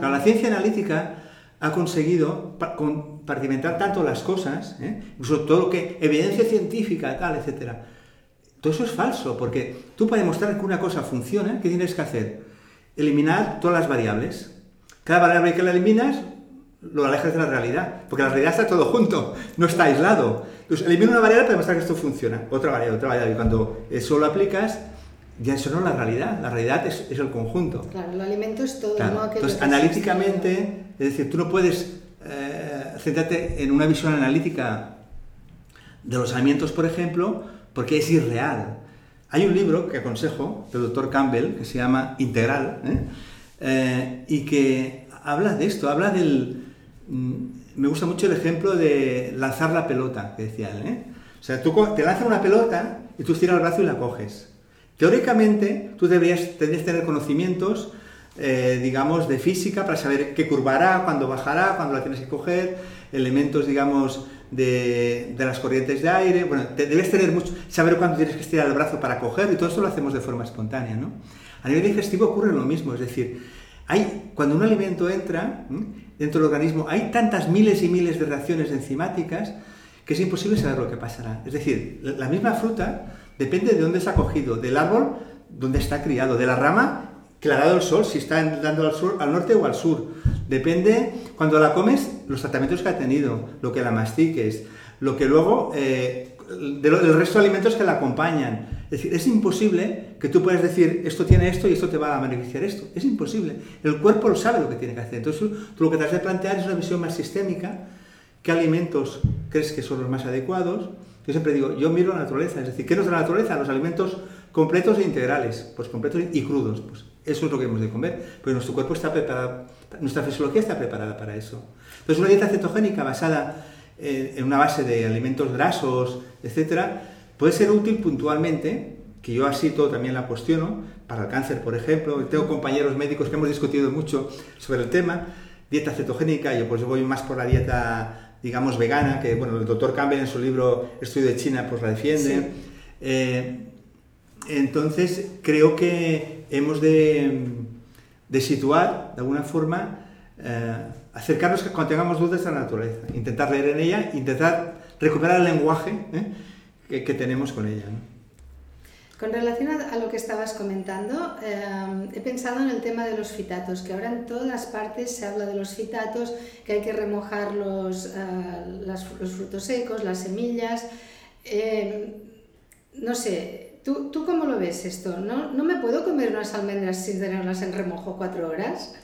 la ciencia analítica ha conseguido compartimentar tanto las cosas, ¿eh? incluso todo lo que evidencia científica, tal, etcétera. Todo eso es falso, porque tú para demostrar que una cosa funciona, ¿qué tienes que hacer? Eliminar todas las variables. Cada variable que la eliminas, lo alejas de la realidad, porque la realidad está todo junto, no está aislado. Entonces, elimino una variable para demostrar que esto funciona, otra variable, otra variable, y cuando eso lo aplicas, ya eso no es la realidad, la realidad es, el conjunto. Claro, el alimento es todo, ¿no? Entonces, analíticamente, es decir, tú no puedes eh, centrarte en una visión analítica de los alimentos, por ejemplo, porque es irreal. Hay un libro que aconsejo del doctor Campbell que se llama Integral ¿eh? Eh, y que habla de esto, habla del... Mm, me gusta mucho el ejemplo de lanzar la pelota, que decía él. ¿eh? O sea, tú te lanzas una pelota y tú estiras el brazo y la coges. Teóricamente, tú deberías, tener conocimientos, digamos, de física para saber qué curvará, cuándo bajará, cuándo la tienes que coger, elementos, digamos, de, las corrientes de aire. Bueno, debes tener mucho, saber cuándo tienes que estirar el brazo para coger y todo eso lo hacemos de forma espontánea, ¿no? A nivel digestivo ocurre lo mismo, es decir, cuando un alimento entra dentro del organismo, hay tantas miles y miles de reacciones enzimáticas que es imposible saber lo que pasará. Es decir, la misma fruta depende de dónde se ha cogido, del árbol donde está criado, de la rama que le ha dado el sol, si está dando al, sur, al norte o al sur. Depende, cuando la comes, los tratamientos que ha tenido, lo que la mastiques, lo que luego, eh, del resto de alimentos que la acompañan. Es decir, es imposible que tú puedas decir, esto tiene esto y esto te va a beneficiar esto. Es imposible. El cuerpo lo sabe lo que tiene que hacer. Entonces, tú lo que te has de plantear es una visión más sistémica. ¿Qué alimentos crees que son los más adecuados? Yo siempre digo, yo miro la naturaleza. Es decir, ¿qué es la naturaleza? Los alimentos completos e integrales. Pues completos y crudos. Pues eso es lo que hemos de comer, pero nuestro cuerpo está preparado, nuestra fisiología está preparada para eso. Entonces, una dieta cetogénica basada en una base de alimentos grasos, etcétera, puede ser útil puntualmente, que yo así todo también la cuestiono, para el cáncer, por ejemplo. Tengo compañeros médicos que hemos discutido mucho sobre el tema, dieta cetogénica, yo pues voy más por la dieta, digamos, vegana, que bueno, el doctor Campbell en su libro Estudio de China pues la defiende. Eh, entonces, creo que hemos de, situar, de alguna forma, eh, acercarnos cuando tengamos dudas a la naturaleza, intentar leer en ella, intentar recuperar el lenguaje eh, que, tenemos con ella. Con relación a, lo que estabas comentando, eh, he pensado en el tema de los fitatos, que ahora en todas partes se habla de los fitatos, que hay que remojar los, los frutos secos, las semillas. no sé, ¿Tú, ¿Tú cómo lo ves esto? ¿No, ¿No me puedo comer unas almendras sin tenerlas en remojo cuatro horas?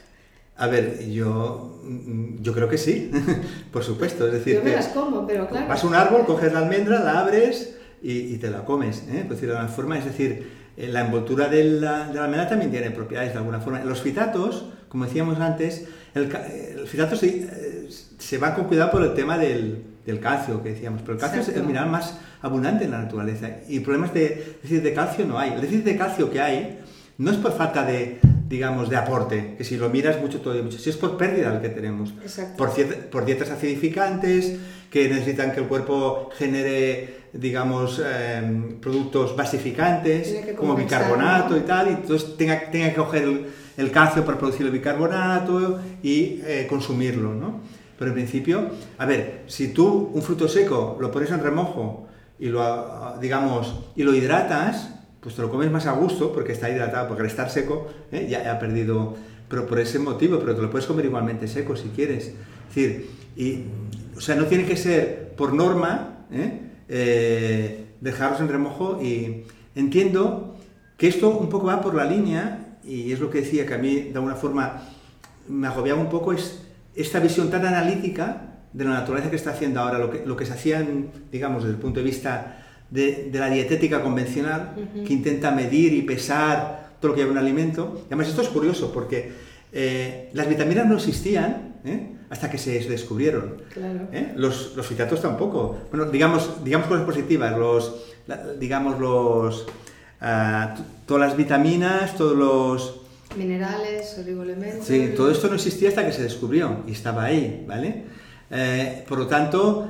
A ver, yo, mm, yo creo que sí, por supuesto. Es decir, yo me las como, pero claro. Vas a un árbol, coges la almendra, la abres y, te la comes. ¿eh? Pues de alguna forma, es decir, eh, la envoltura de la, de la, almendra también tiene propiedades de alguna forma. Los fitatos, como decíamos antes, el, el fitato se, eh, se va con cuidado por el tema del, del calcio que decíamos, pero el calcio es el mineral más abundante en la naturaleza y problemas de déficit de calcio no hay. El déficit de calcio que hay no es por falta de, digamos, de aporte, que si lo miras mucho todo mucho, si es por pérdida el que tenemos, por, por dietas acidificantes que necesitan que el cuerpo genere, digamos, em, productos basificantes como bicarbonato y tal, y entonces tenga, tenga que coger el, calcio para producir el bicarbonato y eh, consumirlo, ¿no? Pero en principio, a ver, si tú un fruto seco lo pones en remojo y lo, digamos, y lo hidratas, pues te lo comes más a gusto porque está hidratado, porque al estar seco ¿eh? ya ha perdido, pero por ese motivo, pero te lo puedes comer igualmente seco si quieres. Es decir, y, o sea, no tiene que ser por norma ¿eh? Eh, dejarlos en remojo y entiendo que esto un poco va por la línea y es lo que decía que a mí de alguna forma me agobiaba un poco es esta visión tan analítica de la naturaleza que está haciendo ahora, lo que, lo que se hacía, digamos, desde el punto de vista de, la dietética convencional, que intenta medir y pesar todo lo que lleva un alimento. Y además esto es curioso porque eh, las vitaminas no existían ¿eh? hasta que se descubrieron. ¿eh? Los, los fitatos tampoco. Bueno, digamos, digamos cosas positivas, los, digamos, los, ah, todas las vitaminas, todos los Minerales, oligoelementos. Sí, todo esto no existía hasta que se descubrió y estaba ahí, ¿vale? Por lo tanto,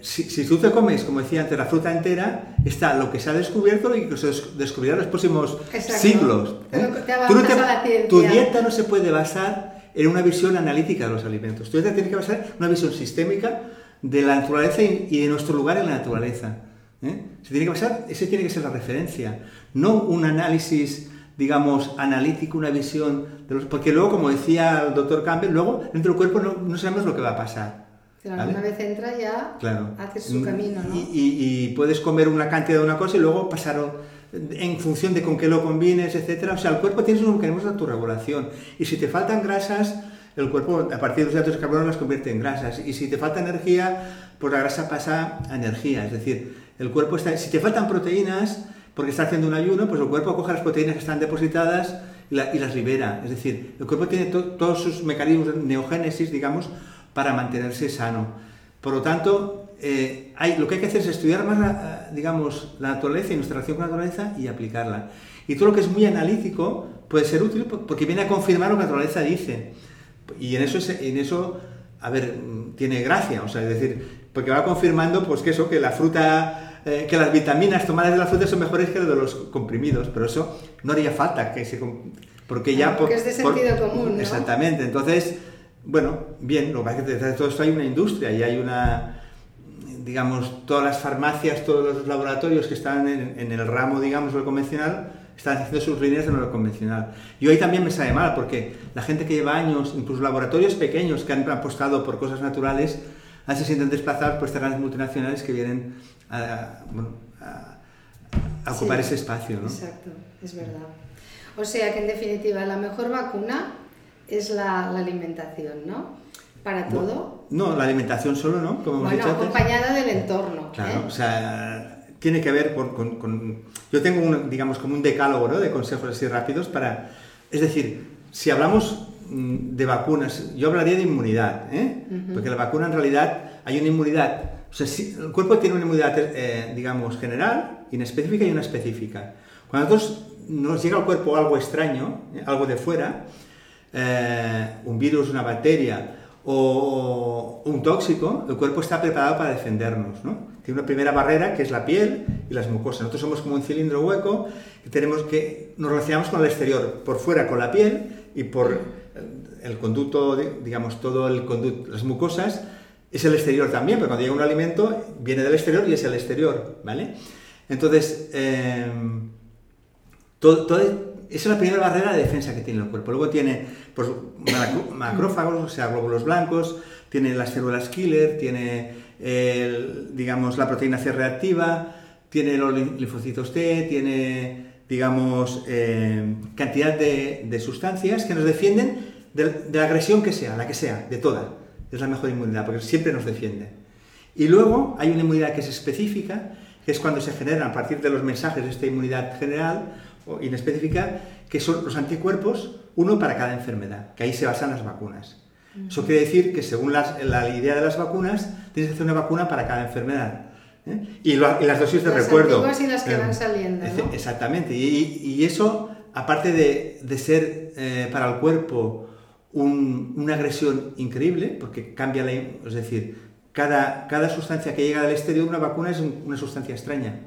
eh, si, tú te comes, como decía antes, la fruta entera, está lo que se ha descubierto y que se descubrirá en los próximos siglos. ¿eh? tu dieta no se puede basar en una visión analítica de los alimentos. Tu dieta tiene que basar en una visión sistémica de la naturaleza y, de nuestro lugar en la naturaleza. Se tiene que basar, ese tiene que ser la referencia, no un análisis digamos, analítico, una visión de los... Porque luego, como decía el doctor Campbell, luego dentro del cuerpo no, sabemos lo que va a pasar. Claro, una vez entra ya claro. haces su camino, ¿no? Y, puedes comer una cantidad de una cosa y luego pasar en función de con qué lo combines, etcétera. O sea, el cuerpo tiene un mecanismo de autorregulación. Y si te faltan grasas, el cuerpo a partir de los hidratos de carbono las convierte en grasas. Y si te falta energía, pues la grasa pasa a energía. Es decir, el cuerpo está... Si te faltan proteínas, porque está haciendo un ayuno, pues el cuerpo coge las proteínas que están depositadas y, las libera. Es decir, el cuerpo tiene todos sus mecanismos de neogénesis, digamos, para mantenerse sano. Por lo tanto, eh, hay, lo que hay que hacer es estudiar más, la, digamos, la naturaleza y nuestra relación con la naturaleza y aplicarla. Y todo lo que es muy analítico puede ser útil porque viene a confirmar lo que la naturaleza dice. Y en eso, en eso a ver, tiene gracia, o sea, es decir, porque va confirmando, pues que eso, que la fruta, eh, que las vitaminas tomadas de la fruta son mejores que las de los comprimidos, pero eso no haría falta que se... Porque ya... Porque es de sentido común, ¿no? Exactamente, entonces, bueno, bien, lo que pasa es que detrás de todo esto hay una industria y hay una, digamos, todas las farmacias, todos los laboratorios que están en, en el ramo, digamos, lo convencional, están haciendo sus líneas de lo convencional. Y hoy también me sabe mal, porque la gente que lleva años, incluso laboratorios pequeños que han apostado por cosas naturales, se sienten desplazados por estas grandes multinacionales que vienen a, ocupar ese espacio. ¿no? Exacto, es verdad. O sea que en definitiva la mejor vacuna es la, alimentación, ¿no? Para todo. No, la alimentación solo no, como hemos bueno, acompañada del entorno. Claro, ¿eh? o sea tiene que ver con... yo tengo, un, digamos, como un decálogo ¿no? de consejos así rápidos para... Es decir, si hablamos mm, de vacunas, yo hablaría de inmunidad, ¿eh? porque la vacuna en realidad hay una inmunidad, o sea, si, el cuerpo tiene una inmunidad, eh, digamos, general, inespecífica y una específica. Cuando nosotros nos llega al cuerpo algo extraño, ¿eh? algo de fuera, un virus, una bacteria o un tóxico, el cuerpo está preparado para defendernos, ¿no? Tiene una primera barrera que es la piel y las mucosas. Nosotros somos como un cilindro hueco que tenemos que nos relacionamos con el exterior, por fuera con la piel y por el conducto, digamos, todo el conducto, las mucosas es el exterior también, pero cuando llega un alimento viene del exterior y es el exterior, ¿vale? Entonces, em, todo, esa es la primera barrera de defensa que tiene el cuerpo. Luego tiene pues, macrófagos, o sea, glóbulos blancos, tiene las células killer, tiene digamos, la proteína C reactiva, tiene los linfocitos T, tiene, digamos, eh, cantidad de, sustancias que nos defienden de, la agresión que sea, la que sea, de toda. Es la mejor inmunidad, porque siempre nos defiende. Y luego hay una inmunidad que es específica, que es cuando se generan a partir de los mensajes de esta inmunidad general o inespecífica, que son los anticuerpos, uno para cada enfermedad, que ahí se basan las vacunas. Eso quiere decir que según la idea de las vacunas, tienes que hacer una vacuna para cada enfermedad. ¿eh? Y, las dosis de recuerdo. y las que van saliendo. Exactamente. Y, eso, aparte de, ser eh, para el cuerpo una agresión increíble, porque cambia la... Es decir, cada, cada sustancia que llega del exterior, una vacuna es una sustancia extraña.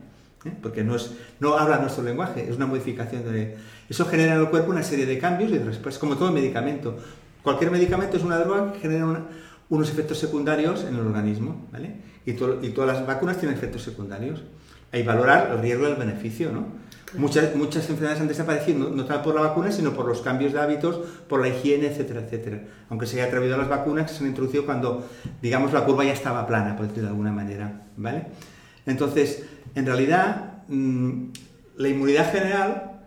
¿Eh? Porque no, es, no habla nuestro lenguaje, es una modificación de... Eso genera en el cuerpo una serie de cambios y de respuestas, como todo medicamento. Cualquier medicamento es una droga que genera unos efectos secundarios en el organismo, ¿vale? Y, y, todas las vacunas tienen efectos secundarios. Hay que valorar el riesgo y el beneficio, ¿no? Muchas, muchas enfermedades han desaparecido, no, tanto por la vacuna, sino por los cambios de hábitos, por la higiene, etcétera, etcétera. Aunque se haya atrevido a las vacunas que se han introducido cuando, digamos, la curva ya estaba plana, por decirlo de alguna manera, ¿vale? Entonces, en realidad, mm, la inmunidad general,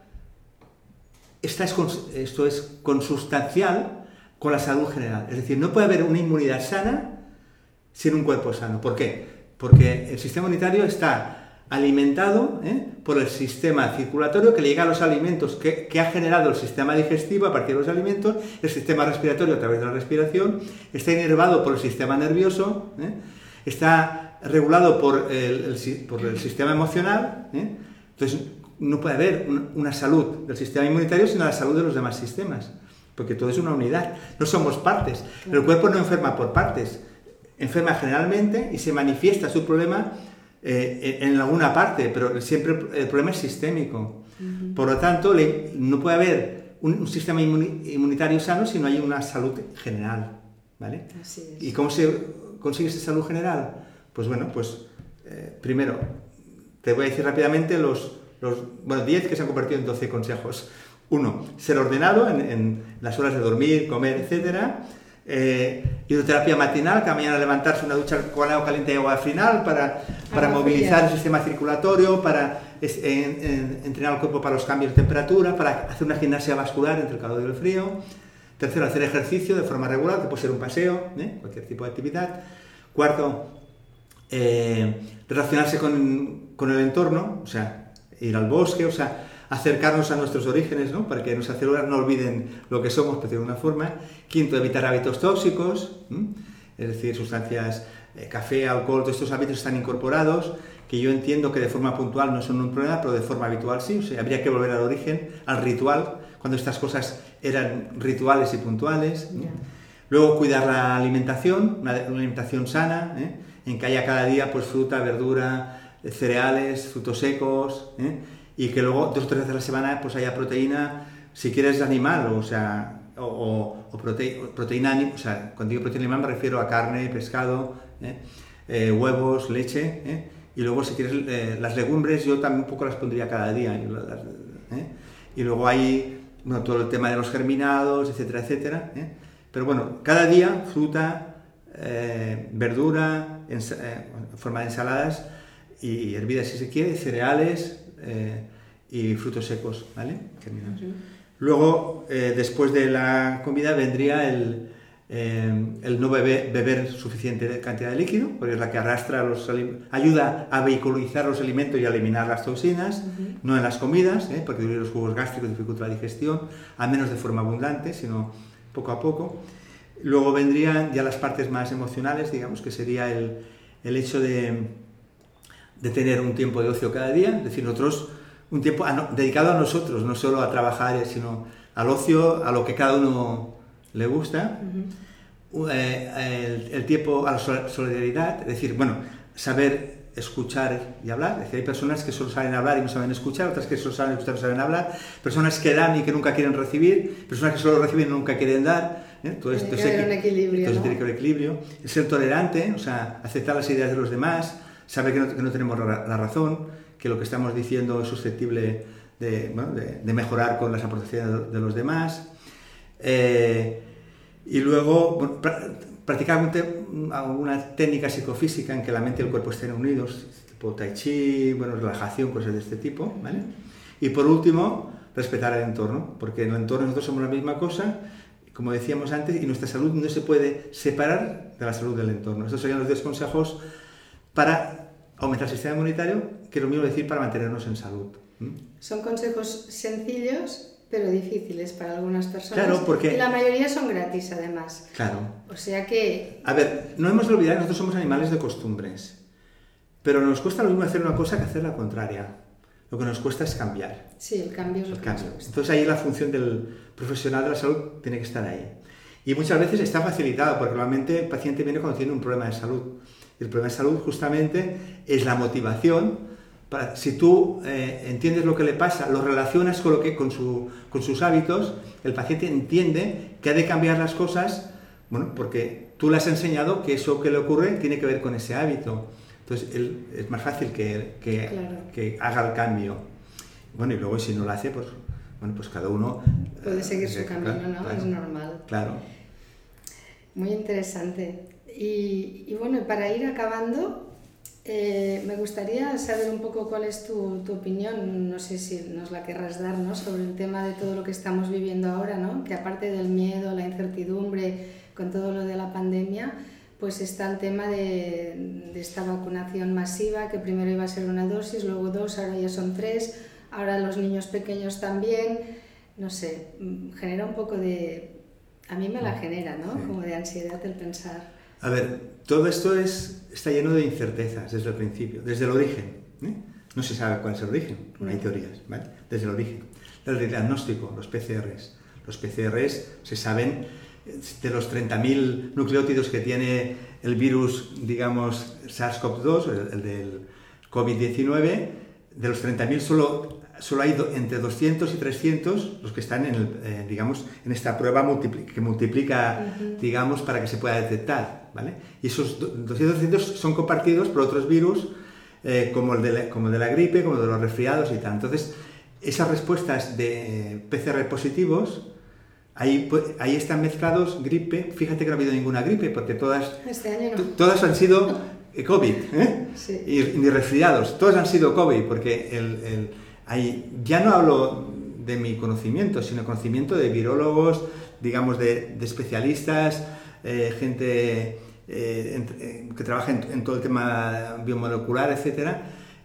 esta es, esto es consustancial con la salud general. Es decir, no puede haber una inmunidad sana sin un cuerpo sano. ¿Por qué? Porque el sistema inmunitario está alimentado ¿eh? por el sistema circulatorio que le llega a los alimentos que, ha generado el sistema digestivo a partir de los alimentos, el sistema respiratorio a través de la respiración, está inervado por el sistema nervioso, ¿eh? está regulado por el, sistema emocional. ¿eh? Entonces, no puede haber una salud del sistema inmunitario sin la salud de los demás sistemas porque todo es una unidad, no somos partes. El cuerpo no enferma por partes, enferma generalmente y se manifiesta su problema eh, en alguna parte, pero siempre el problema es sistémico. Por lo tanto, no puede haber un, sistema inmunitario sano si no hay una salud general. ¿vale? ¿Y cómo se consigue esa salud general? Pues bueno, pues eh, primero, te voy a decir rápidamente los, los bueno, 10 que se han convertido en 12 consejos. Uno, ser ordenado en, las horas de dormir, comer, etc. Eh, hidroterapia matinal, cada mañana levantarse una ducha con agua caliente y agua final para, para movilizar el sistema circulatorio, para entrenar el cuerpo para los cambios de temperatura, para hacer una gimnasia vascular entre el calor y el frío. Tercero, hacer ejercicio de forma regular, que puede ser un paseo, ¿eh? cualquier tipo de actividad. Cuarto, eh, relacionarse con, con, el entorno, o sea, ir al bosque, o sea, acercarnos a nuestros orígenes, ¿no? Para que nuestras células no olviden lo que somos, pero de una forma. Quinto, evitar hábitos tóxicos, es decir, sustancias, eh, café, alcohol, todos estos hábitos están incorporados, que yo entiendo que de forma puntual no son un problema, pero de forma habitual sí, o sea, habría que volver al origen, al ritual, cuando estas cosas eran rituales y puntuales. Luego cuidar la alimentación, una, alimentación sana, ¿eh? En que haya cada día pues fruta, verdura, cereales, frutos secos, ¿eh? y que luego dos o tres veces a la semana pues haya proteína, si quieres animal, o sea, o, proteína, o sea, cuando digo proteína animal me refiero a carne, pescado, ¿eh? huevos, leche, y luego si quieres las legumbres yo también un poco las pondría cada día, y luego hay todo el tema de los germinados, etcétera, etcétera. Pero bueno, cada día fruta, eh, verdura, en, eh, forma de ensaladas y hervidas si se quiere, cereales eh, y frutos secos, ¿vale? Luego, después de la comida vendría el, el no beber, suficiente cantidad de líquido, porque es la que arrastra los ayuda a vehiculizar los alimentos y a eliminar las toxinas, no en las comidas, porque los jugos gástricos dificultan la digestión, al menos de forma abundante, sino poco a poco. Luego vendrían ya las partes más emocionales, digamos, que sería el, el hecho de, de, tener un tiempo de ocio cada día, es decir, nosotros, un tiempo dedicado a nosotros, no solo a trabajar, sino al ocio, a lo que cada uno le gusta. Eh, el, el, tiempo a la solidaridad, es decir, bueno, saber escuchar y hablar. Es decir, hay personas que solo saben hablar y no saben escuchar, otras que solo saben escuchar y no saben hablar, personas que dan y que nunca quieren recibir, personas que solo reciben y nunca quieren dar. ¿Eh? Esto tiene que haber un equilibrio. Entonces tiene que haber equilibrio. ser tolerante, o sea, aceptar las ideas de los demás, saber que no, tenemos la, razón, que lo que estamos diciendo es susceptible de, bueno, de, mejorar con las aportaciones de, los demás. Eh, y luego, practicar alguna técnica psicofísica en que la mente y el cuerpo estén unidos, tipo tai chi, bueno, relajación, cosas de este tipo, ¿vale? Y por último, respetar el entorno, porque en el entorno nosotros somos la misma cosa, como decíamos antes, y nuestra salud no se puede separar de la salud del entorno. Estos serían los dos consejos para aumentar el sistema inmunitario, que es lo mismo decir para mantenernos en salud. Son consejos sencillos pero difíciles para algunas personas. Claro, porque... Y la mayoría son gratis, además. Claro. O sea que... A ver, no hemos de olvidar que nosotros somos animales de costumbres, pero nos cuesta lo mismo hacer una cosa que hacer la contraria. Lo que nos cuesta es cambiar. Sí, el cambio es lo que Entonces ahí la función del profesional de la salud tiene que estar ahí. Y muchas veces está facilitado, porque normalmente el paciente viene cuando tiene un problema de salud. El problema de salud justamente es la motivación si tú eh, entiendes lo que le pasa, lo relacionas con, lo que, con, su, con sus hábitos, el paciente entiende que ha de cambiar las cosas, bueno, porque tú le has enseñado que eso que le ocurre tiene que ver con ese hábito. Entonces él, es más fácil que, que, que, haga el cambio. Bueno, y luego si no lo hace, pues, bueno, pues cada uno... Puede seguir su camino, ¿no? es normal. Claro. Muy interesante. Y, y bueno, para ir acabando, eh, me gustaría saber un poco cuál es tu, tu, opinión, no sé si nos la querrás dar, ¿no? sobre el tema de todo lo que estamos viviendo ahora, ¿no? que aparte del miedo, la incertidumbre, con todo lo de la pandemia, pues está el tema de, de, esta vacunación masiva, que primero iba a ser una dosis, luego dos, ahora ya son tres, ahora los niños pequeños también, no sé, genera un poco de... A mí me la genera, ¿no? Como de ansiedad el pensar. A ver, todo esto es, está lleno de incertezas desde el principio, desde el origen. ¿eh? No se sabe cuál es el origen, hay teorías, ¿vale? Desde el origen. El diagnóstico, los PCRs. Los PCRs se saben de los 30.000 nucleótidos que tiene el virus, digamos, SARS-CoV-2, el, el, del COVID-19, de los 30.000 solo solo hay entre 200 y 300 los que están en, eh, digamos, en esta prueba que multiplica, digamos, para que se pueda detectar, ¿vale? Y esos 200 300 son compartidos por otros virus, eh, como, el de la, como de la gripe, como de los resfriados y tal. Entonces, esas respuestas de PCR positivos, ahí, ahí están mezclados gripe, fíjate que no ha habido ninguna gripe, porque todas, este todas han sido COVID, ¿eh? y, ni resfriados, todos han sido COVID, porque el ya no hablo de mi conocimiento, sino conocimiento de virólogos, digamos, de, especialistas, eh, gente eh, eh, que trabaja en, todo el tema biomolecular, etc.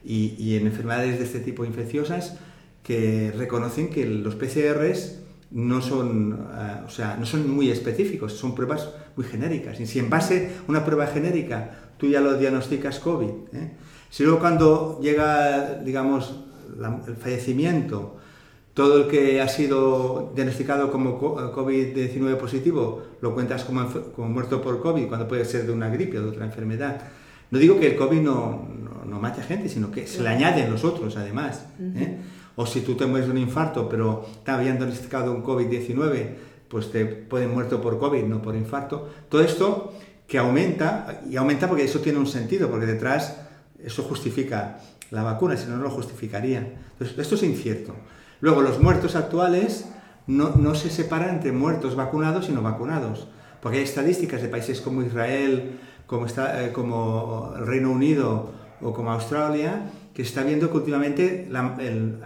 y, en enfermedades de este tipo infecciosas que reconocen que los PCRs no son, eh, o sea, no son muy específicos, son pruebas muy genéricas. Y si en base a una prueba genérica tú ya lo diagnosticas COVID, ¿eh? si luego cuando llega, digamos, el fallecimiento, todo el que ha sido diagnosticado como COVID-19 positivo lo cuentas como, como, muerto por COVID, cuando puede ser de una gripe o de otra enfermedad. No digo que el COVID no, no, mate a gente, sino que se le añaden los otros, además. ¿eh? O si tú te mueres de un infarto, pero te habían diagnosticado un COVID-19, pues te pueden muerto por COVID, no por infarto. Todo esto que aumenta, y aumenta porque eso tiene un sentido, porque detrás eso justifica la vacuna, si no, no lo justificaría. Entonces, esto es incierto. Luego, los muertos actuales no, se separan entre muertos vacunados y no vacunados, porque hay estadísticas de países como Israel, como, eh, Reino Unido o como Australia, que está viendo que últimamente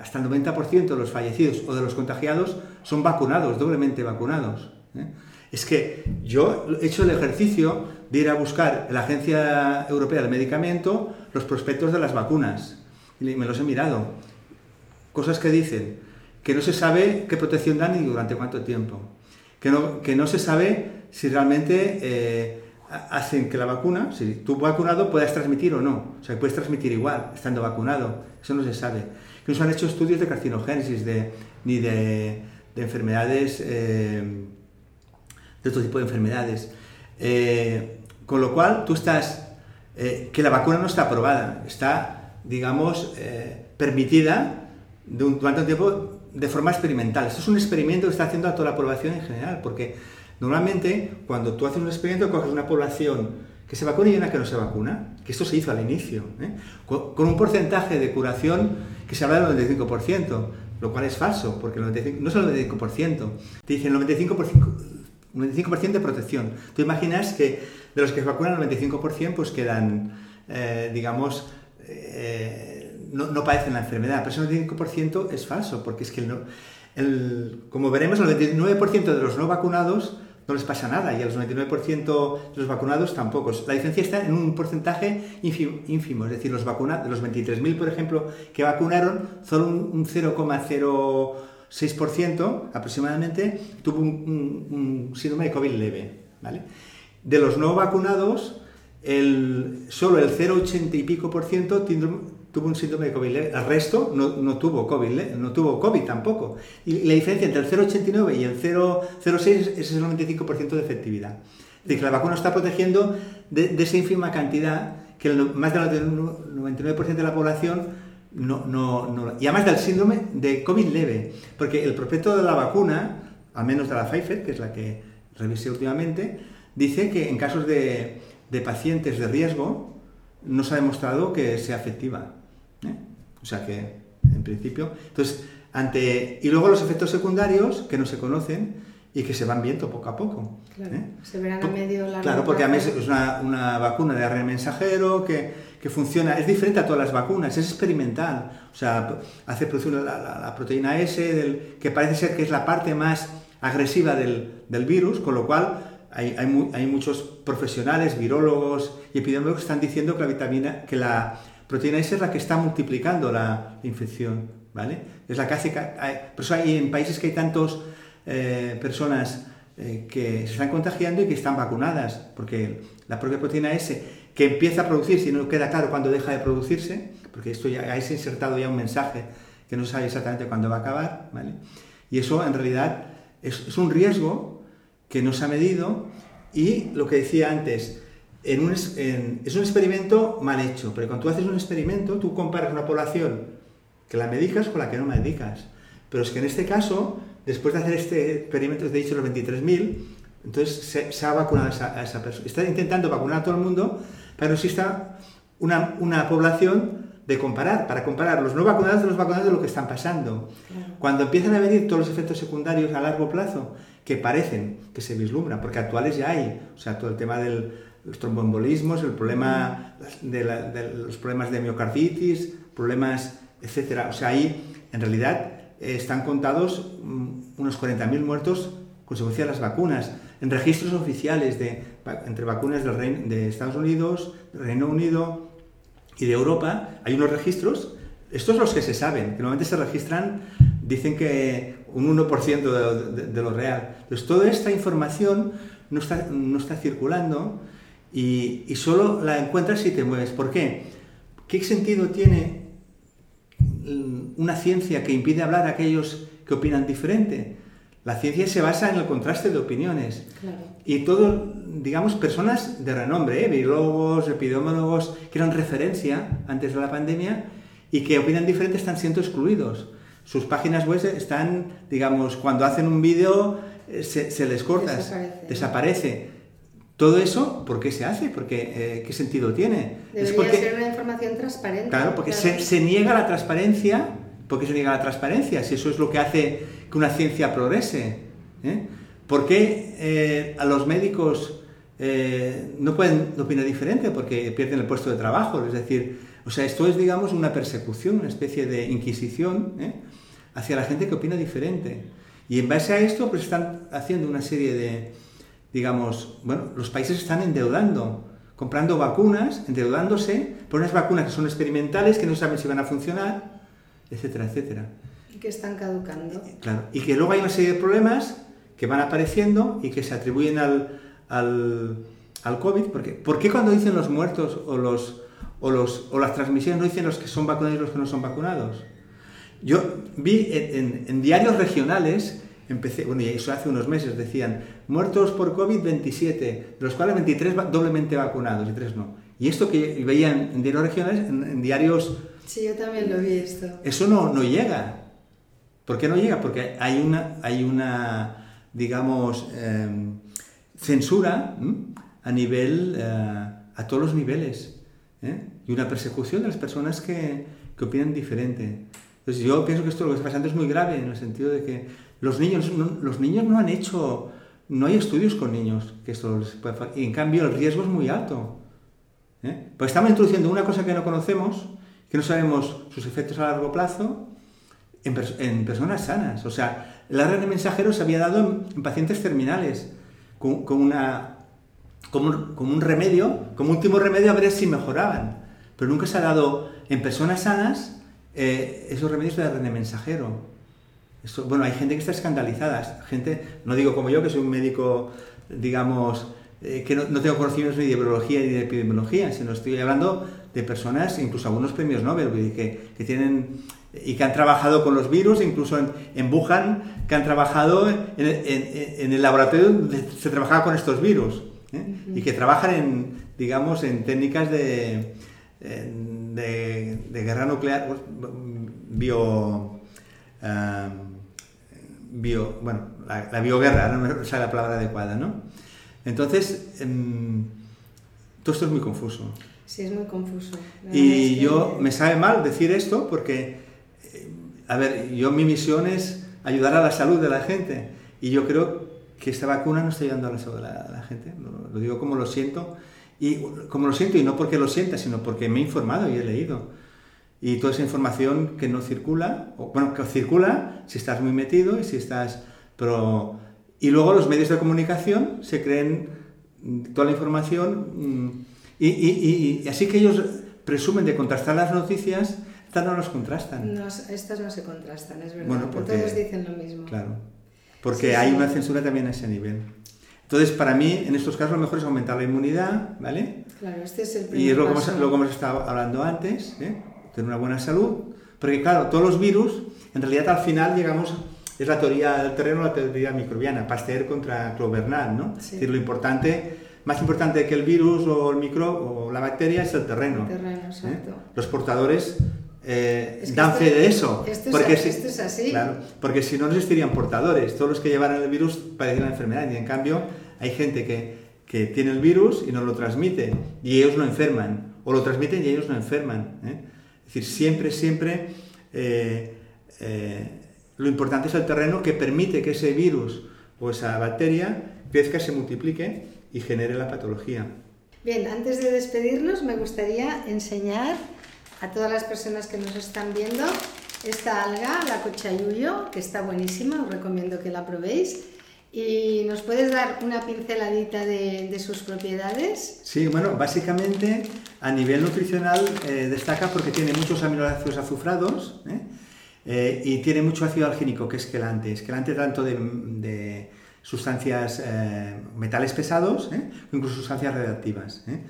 hasta el 90% de los fallecidos o de los contagiados son vacunados, doblemente vacunados. ¿eh? Es que yo he hecho el ejercicio de ir a buscar en la Agencia Europea del Medicamento los prospectos de las vacunas y me los he mirado. Cosas que dicen que no se sabe qué protección dan y durante cuánto tiempo, que no, que no se sabe si realmente eh, hacen que la vacuna, si tú vacunado puedas transmitir o no, o sea, puedes transmitir igual estando vacunado, eso no se sabe. No se han hecho estudios de carcinogénesis de, ni de, enfermedades, eh, de otro tipo de enfermedades. Eh, con lo cual, tú estás, que la vacuna no está aprobada, está, digamos, permitida durante un tiempo de forma experimental. Esto es un experimento que está haciendo a toda la población en general, porque normalmente cuando tú haces un experimento coges una población que se vacuna y una que no se vacuna, que esto se hizo al inicio, ¿eh? con, un porcentaje de curación que se habla del 95%, lo cual es falso, porque el 95, no es el 95%, te dicen el 95%, 95 de protección. Tú imaginas que de los que se vacunan el 95% pues quedan, eh, digamos, eh, no, padecen la enfermedad, pero ese 95% es falso, porque es que como veremos, el 99% de los no vacunados no les pasa nada y el 99% de los vacunados tampoco. La diferencia está en un porcentaje ínfimo, es decir, los vacunados, los 23.000, por ejemplo, que vacunaron, solo un, 0,06% aproximadamente tuvo un, síndrome de COVID leve. ¿vale? De los no vacunados, el, solo el 0,80 y pico por ciento tuvo un síndrome de COVID El resto no, no, tuvo COVID, no tuvo COVID tampoco. Y la diferencia entre el 0,89 y el 0,06 es el 95% de efectividad. Es decir, que la vacuna está protegiendo de, esa ínfima cantidad que más del 99% de la población no, no, no, y además del síndrome de COVID leve, porque el prospecto de la vacuna, al menos de la Pfizer, que es la que revisé últimamente, dice que en casos de pacientes de riesgo no se ha demostrado que sea efectiva. O sea que, en principio, entonces, ante, y luego los efectos secundarios que no se conocen y que se van viendo poco a poco. Claro, ¿eh? se verán a medio largo Claro, porque a mí es una, una vacuna de ARN mensajero que, que, funciona, es diferente a todas las vacunas, es experimental. O sea, hace producir la, la, proteína S, del, que parece ser que es la parte más agresiva del, del virus, con lo cual hay, hay, hay, muchos profesionales, virólogos y epidemiólogos que están diciendo que la vitamina, que la proteína S es la que está multiplicando la infección, ¿vale? Es la que hace... Por eso hay en países que hay tantas eh, personas eh, que se están contagiando y que están vacunadas, porque la propia proteína S, que empieza a producirse y no queda claro cuándo deja de producirse, porque esto ya ha insertado ya un mensaje que no sabe exactamente cuándo va a acabar, ¿vale? Y eso en realidad es, es un riesgo que no se ha medido y lo que decía antes, es un experimento mal hecho, pero cuando tú haces un experimento, tú comparas una población que la medicas con la que no medicas. Pero es que en este caso, después de hacer este experimento, te he dicho los 23.000, entonces se, ha vacunado a esa, persona. Está intentando vacunar a todo el mundo para que exista una, una, población de comparar, para comparar los no vacunados de los vacunados de lo que están pasando. Cuando empiezan a venir todos los efectos secundarios a largo plazo, que parecen que se vislumbran, porque actuales ya hay, o sea, todo el tema del los tromboembolismos, el problema de, los problemas de miocarditis, problemas, etcétera. O sea, ahí en realidad están contados mm, unos 40.000 muertos consecuencia de las vacunas. En registros oficiales de, entre vacunas del de Estados Unidos, del Reino Unido, y de Europa hay unos registros, estos son los que se saben, que normalmente se registran, dicen que un 1% de, lo real. Entonces, toda esta información no está, no está circulando y, y, solo la encuentras si te mueves. ¿Por qué? ¿Qué sentido tiene una ciencia que impide hablar a aquellos que opinan diferente? La ciencia se basa en el contraste de opiniones. Y todo, digamos, personas de renombre, ¿eh? virólogos, epidemiólogos, que eran referencia antes de la pandemia y que opinan diferente están siendo excluidos. Sus páginas web están, digamos, cuando hacen un vídeo eh, se, les corta, desaparece. Todo eso, ¿por qué se hace? Porque, eh, ¿Qué sentido tiene? Debería es porque, ser una información transparente. Claro, porque Se, se, niega la transparencia. ¿Por qué se niega la transparencia? Si eso es lo que hace que una ciencia progrese. ¿eh? ¿Por qué eh, a los médicos eh, no pueden opinar diferente? Porque pierden el puesto de trabajo. Es decir, o sea, esto es, digamos, una persecución, una especie de inquisición hacia la gente que opina diferente. Y en base a esto, pues están haciendo una serie de, digamos, bueno, los países están endeudando, comprando vacunas, endeudándose por unas vacunas que son experimentales, que no saben si van a funcionar, etcétera, etcétera que están caducando. Claro, y que luego hay una serie de problemas que van apareciendo y que se atribuyen al, al, al COVID. Porque, ¿Por qué cuando dicen los muertos o, los, o, los, o las transmisiones no dicen los que son vacunados y los que no son vacunados? Yo vi en, en, diarios regionales, empecé, bueno, y eso hace unos meses, decían, muertos por COVID 27, de los cuales 23 doblemente vacunados y 3 no. Y esto que veían en diarios regionales, en, diarios... Sí, yo también lo vi esto. Eso no, no llega. ¿Por qué no llega? Porque hay una, hay una digamos, em, censura a nivel, eh, a todos los niveles, ¿eh? y una persecución de las personas que, que, opinan diferente. Entonces yo pienso que esto lo que está pasando es muy grave, en el sentido de que los niños no, los niños no han hecho, no hay estudios con niños que esto les puede, y en cambio el riesgo es muy alto. ¿eh? Pues estamos introduciendo una cosa que no conocemos, que no sabemos sus efectos a largo plazo, en, personas sanas. O sea, el ARN mensajero se había dado en, pacientes terminales, con, una, como, un, remedio, como último remedio a ver si mejoraban. Pero nunca se ha dado en personas sanas eh, esos remedios de ARN mensajero. Esto, bueno, hay gente que está escandalizada, gente, no digo como yo, que soy un médico, digamos, eh, que no, tengo conocimientos ni de biología ni de epidemiología, sino estoy hablando de personas, incluso algunos premios Nobel, que, que tienen y que han trabajado con los virus, incluso en, en Wuhan, que han trabajado en, en, el laboratorio donde se trabajaba con estos virus ¿eh? y que trabajan en, digamos, en técnicas de, de, de guerra nuclear, bio, uh, bio, bueno, la, la, bioguerra, no me sale la palabra adecuada, ¿no? Entonces, um, todo esto es muy confuso. Sí, es muy confuso. y yo, me sabe mal decir esto porque a ver, yo mi misión es ayudar a la salud de la gente y yo creo que esta vacuna no está ayudando a la salud de la, gente, lo, digo como lo siento y como lo siento y no porque lo sienta, sino porque me he informado y he leído. Y toda esa información que no circula, o, bueno, que circula si estás muy metido y si estás... Pero, y luego los medios de comunicación se creen toda la información mm, y, y, y así que ellos presumen de contrastar las noticias estas no nos contrastan. estas no se contrastan, es verdad. Bueno, porque, Todos dicen lo mismo. Claro. Porque hay una censura también a ese nivel. Entonces, para mí, en estos casos, lo mejor es aumentar la inmunidad, ¿vale? Claro, este es el primer Y es lo, que hemos estado hablando antes, ¿eh? Tener una buena salud. Porque, claro, todos los virus, en realidad al final llegamos, es la teoría del terreno, la teoría microbiana, Pasteur contra Claude ¿no? Es decir, lo importante, más importante que el virus o el micro o la bacteria es el terreno. El terreno, exacto. ¿eh? Los portadores eh, dan fe de eso. porque si, es así. Claro, porque si no, no existirían portadores. Todos los que llevaran el virus padecían la enfermedad. Y en cambio, hay gente que, que, tiene el virus y no lo transmite. Y ellos no enferman. O lo transmiten y ellos no enferman. ¿eh? Es decir, siempre, siempre eh, lo importante es el terreno que permite que ese virus o esa bacteria crezca, se multiplique y genere la patología. Bien, antes de despedirnos, me gustaría enseñar a todas las personas que nos están viendo esta alga, la cochayuyo, que está buenísima, os recomiendo que la probéis. ¿Y nos puedes dar una pinceladita de, sus propiedades? Sí, bueno, básicamente a nivel nutricional eh, destaca porque tiene muchos aminoácidos azufrados ¿eh? Eh, y tiene mucho ácido algínico, que es quelante. Es quelante tanto de sustancias, eh, metales pesados, ¿eh? incluso sustancias radiactivas. ¿eh?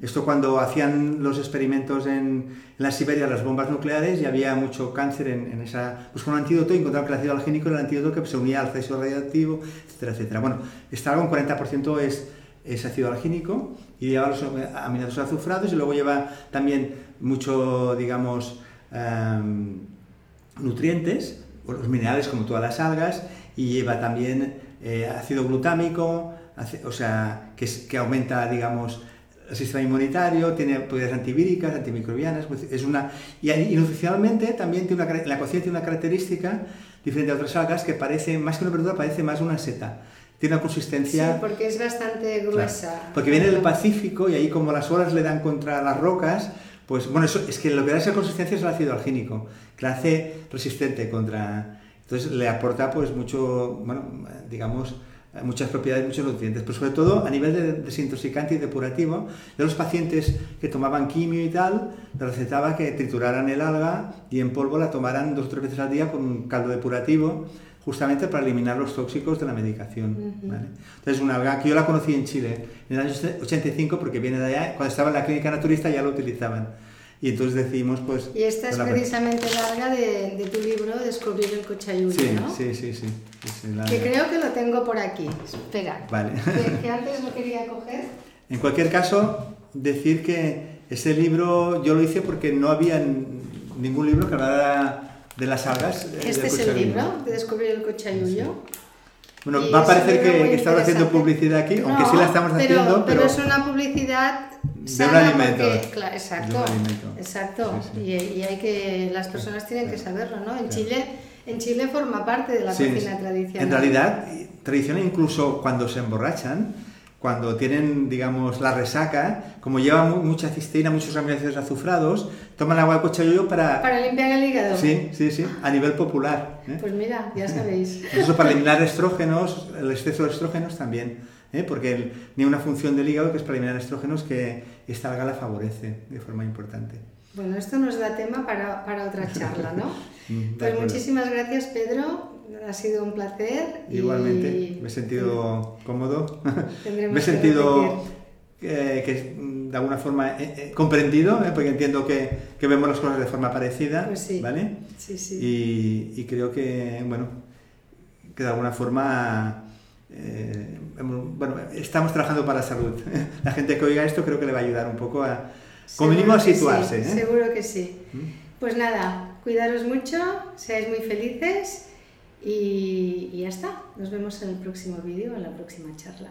Esto cuando hacían los experimentos en, la Siberia, las bombas nucleares, y había mucho cáncer en, esa... Pues con un antídoto encontraron que el ácido algínico era el antídoto que se unía al cesio radiactivo, etcétera, etcétera. Bueno, está algo, un 40% es, es ácido algínico y lleva los aminoácidos azufrados y luego lleva también mucho, digamos, em, nutrientes, los minerales como todas las algas, y lleva también eh, ácido glutámico, o sea, que, que, aumenta, digamos, el sistema inmunitario, tiene propiedades antivíricas, antimicrobianas, pues, es una... Y, nutricionalmente también tiene una, la cocina tiene una característica diferente a otras algas que parece, más que una verdura, parece más una seta. Tiene una consistencia... Sí, porque es bastante gruesa. porque viene del Pacífico y ahí como las olas le dan contra las rocas, pues bueno, eso, es que lo que da esa consistencia es el ácido algínico, que la hace resistente contra entonces le aporta pues mucho, bueno, digamos, muchas propiedades, muchos nutrientes, pero sobre todo a nivel de desintoxicante y depurativo, de los pacientes que tomaban quimio y tal, les recetaba que trituraran el alga y en polvo la tomaran dos o tres veces al día con un caldo depurativo, justamente para eliminar los tóxicos de la medicación. Entonces, una alga que yo la conocí en Chile en el año 85 porque viene de allá, cuando estaba en la clínica naturista ya lo utilizaban. Y entonces decimos, pues... Y esta es precisamente larga de, de, tu libro, Descubrir el Cochayuyo, sí, ¿no? Sí, sí, sí. que creo que lo tengo por aquí. Espera. Vale. Que, antes lo quería coger. En cualquier caso, decir que ese libro yo lo hice porque no había ningún libro que hablara de las algas. Este es el libro, de Descubrir el Cochayuyo. Bueno, va a parecer que, estamos haciendo publicidad aquí, aunque sí la estamos haciendo, pero... Pero es una publicidad de un alimento. exacto, exacto. Y, hay que, las personas tienen que saberlo, ¿no? En Chile, en Chile forma parte de la cocina tradicional. En realidad, tradicional incluso cuando se emborrachan, cuando tienen, digamos, la resaca, como lleva mucha cisteína, muchos aminoácidos azufrados, toman agua de cochayuyo para... Para limpiar el hígado. Sí, sí, sí, a nivel popular. ¿eh? Pues mira, ya sabéis. Eso para eliminar estrógenos, el exceso de estrógenos también, ¿eh? porque ni una función del hígado que es para eliminar estrógenos que esta alga la favorece de forma importante. Bueno, esto nos da tema para, para otra charla, ¿no? Mm, pues muchísimas gracias, Pedro ha sido un placer. Igualmente, me he sentido cómodo, me he sentido que, de alguna forma comprendido, ¿eh? porque entiendo que, que, vemos las cosas de forma parecida, pues sí. ¿vale? Sí, sí. Y, y, creo que, bueno, que de alguna forma... Eh, bueno, estamos trabajando para la salud. La gente que oiga esto creo que le va a ayudar un poco a, como mínimo a situarse. ¿eh? Seguro que sí. ¿Mm? Pues nada, cuidaros mucho, seáis muy felices y, y ya está. Nos vemos en el próximo vídeo, en la próxima charla.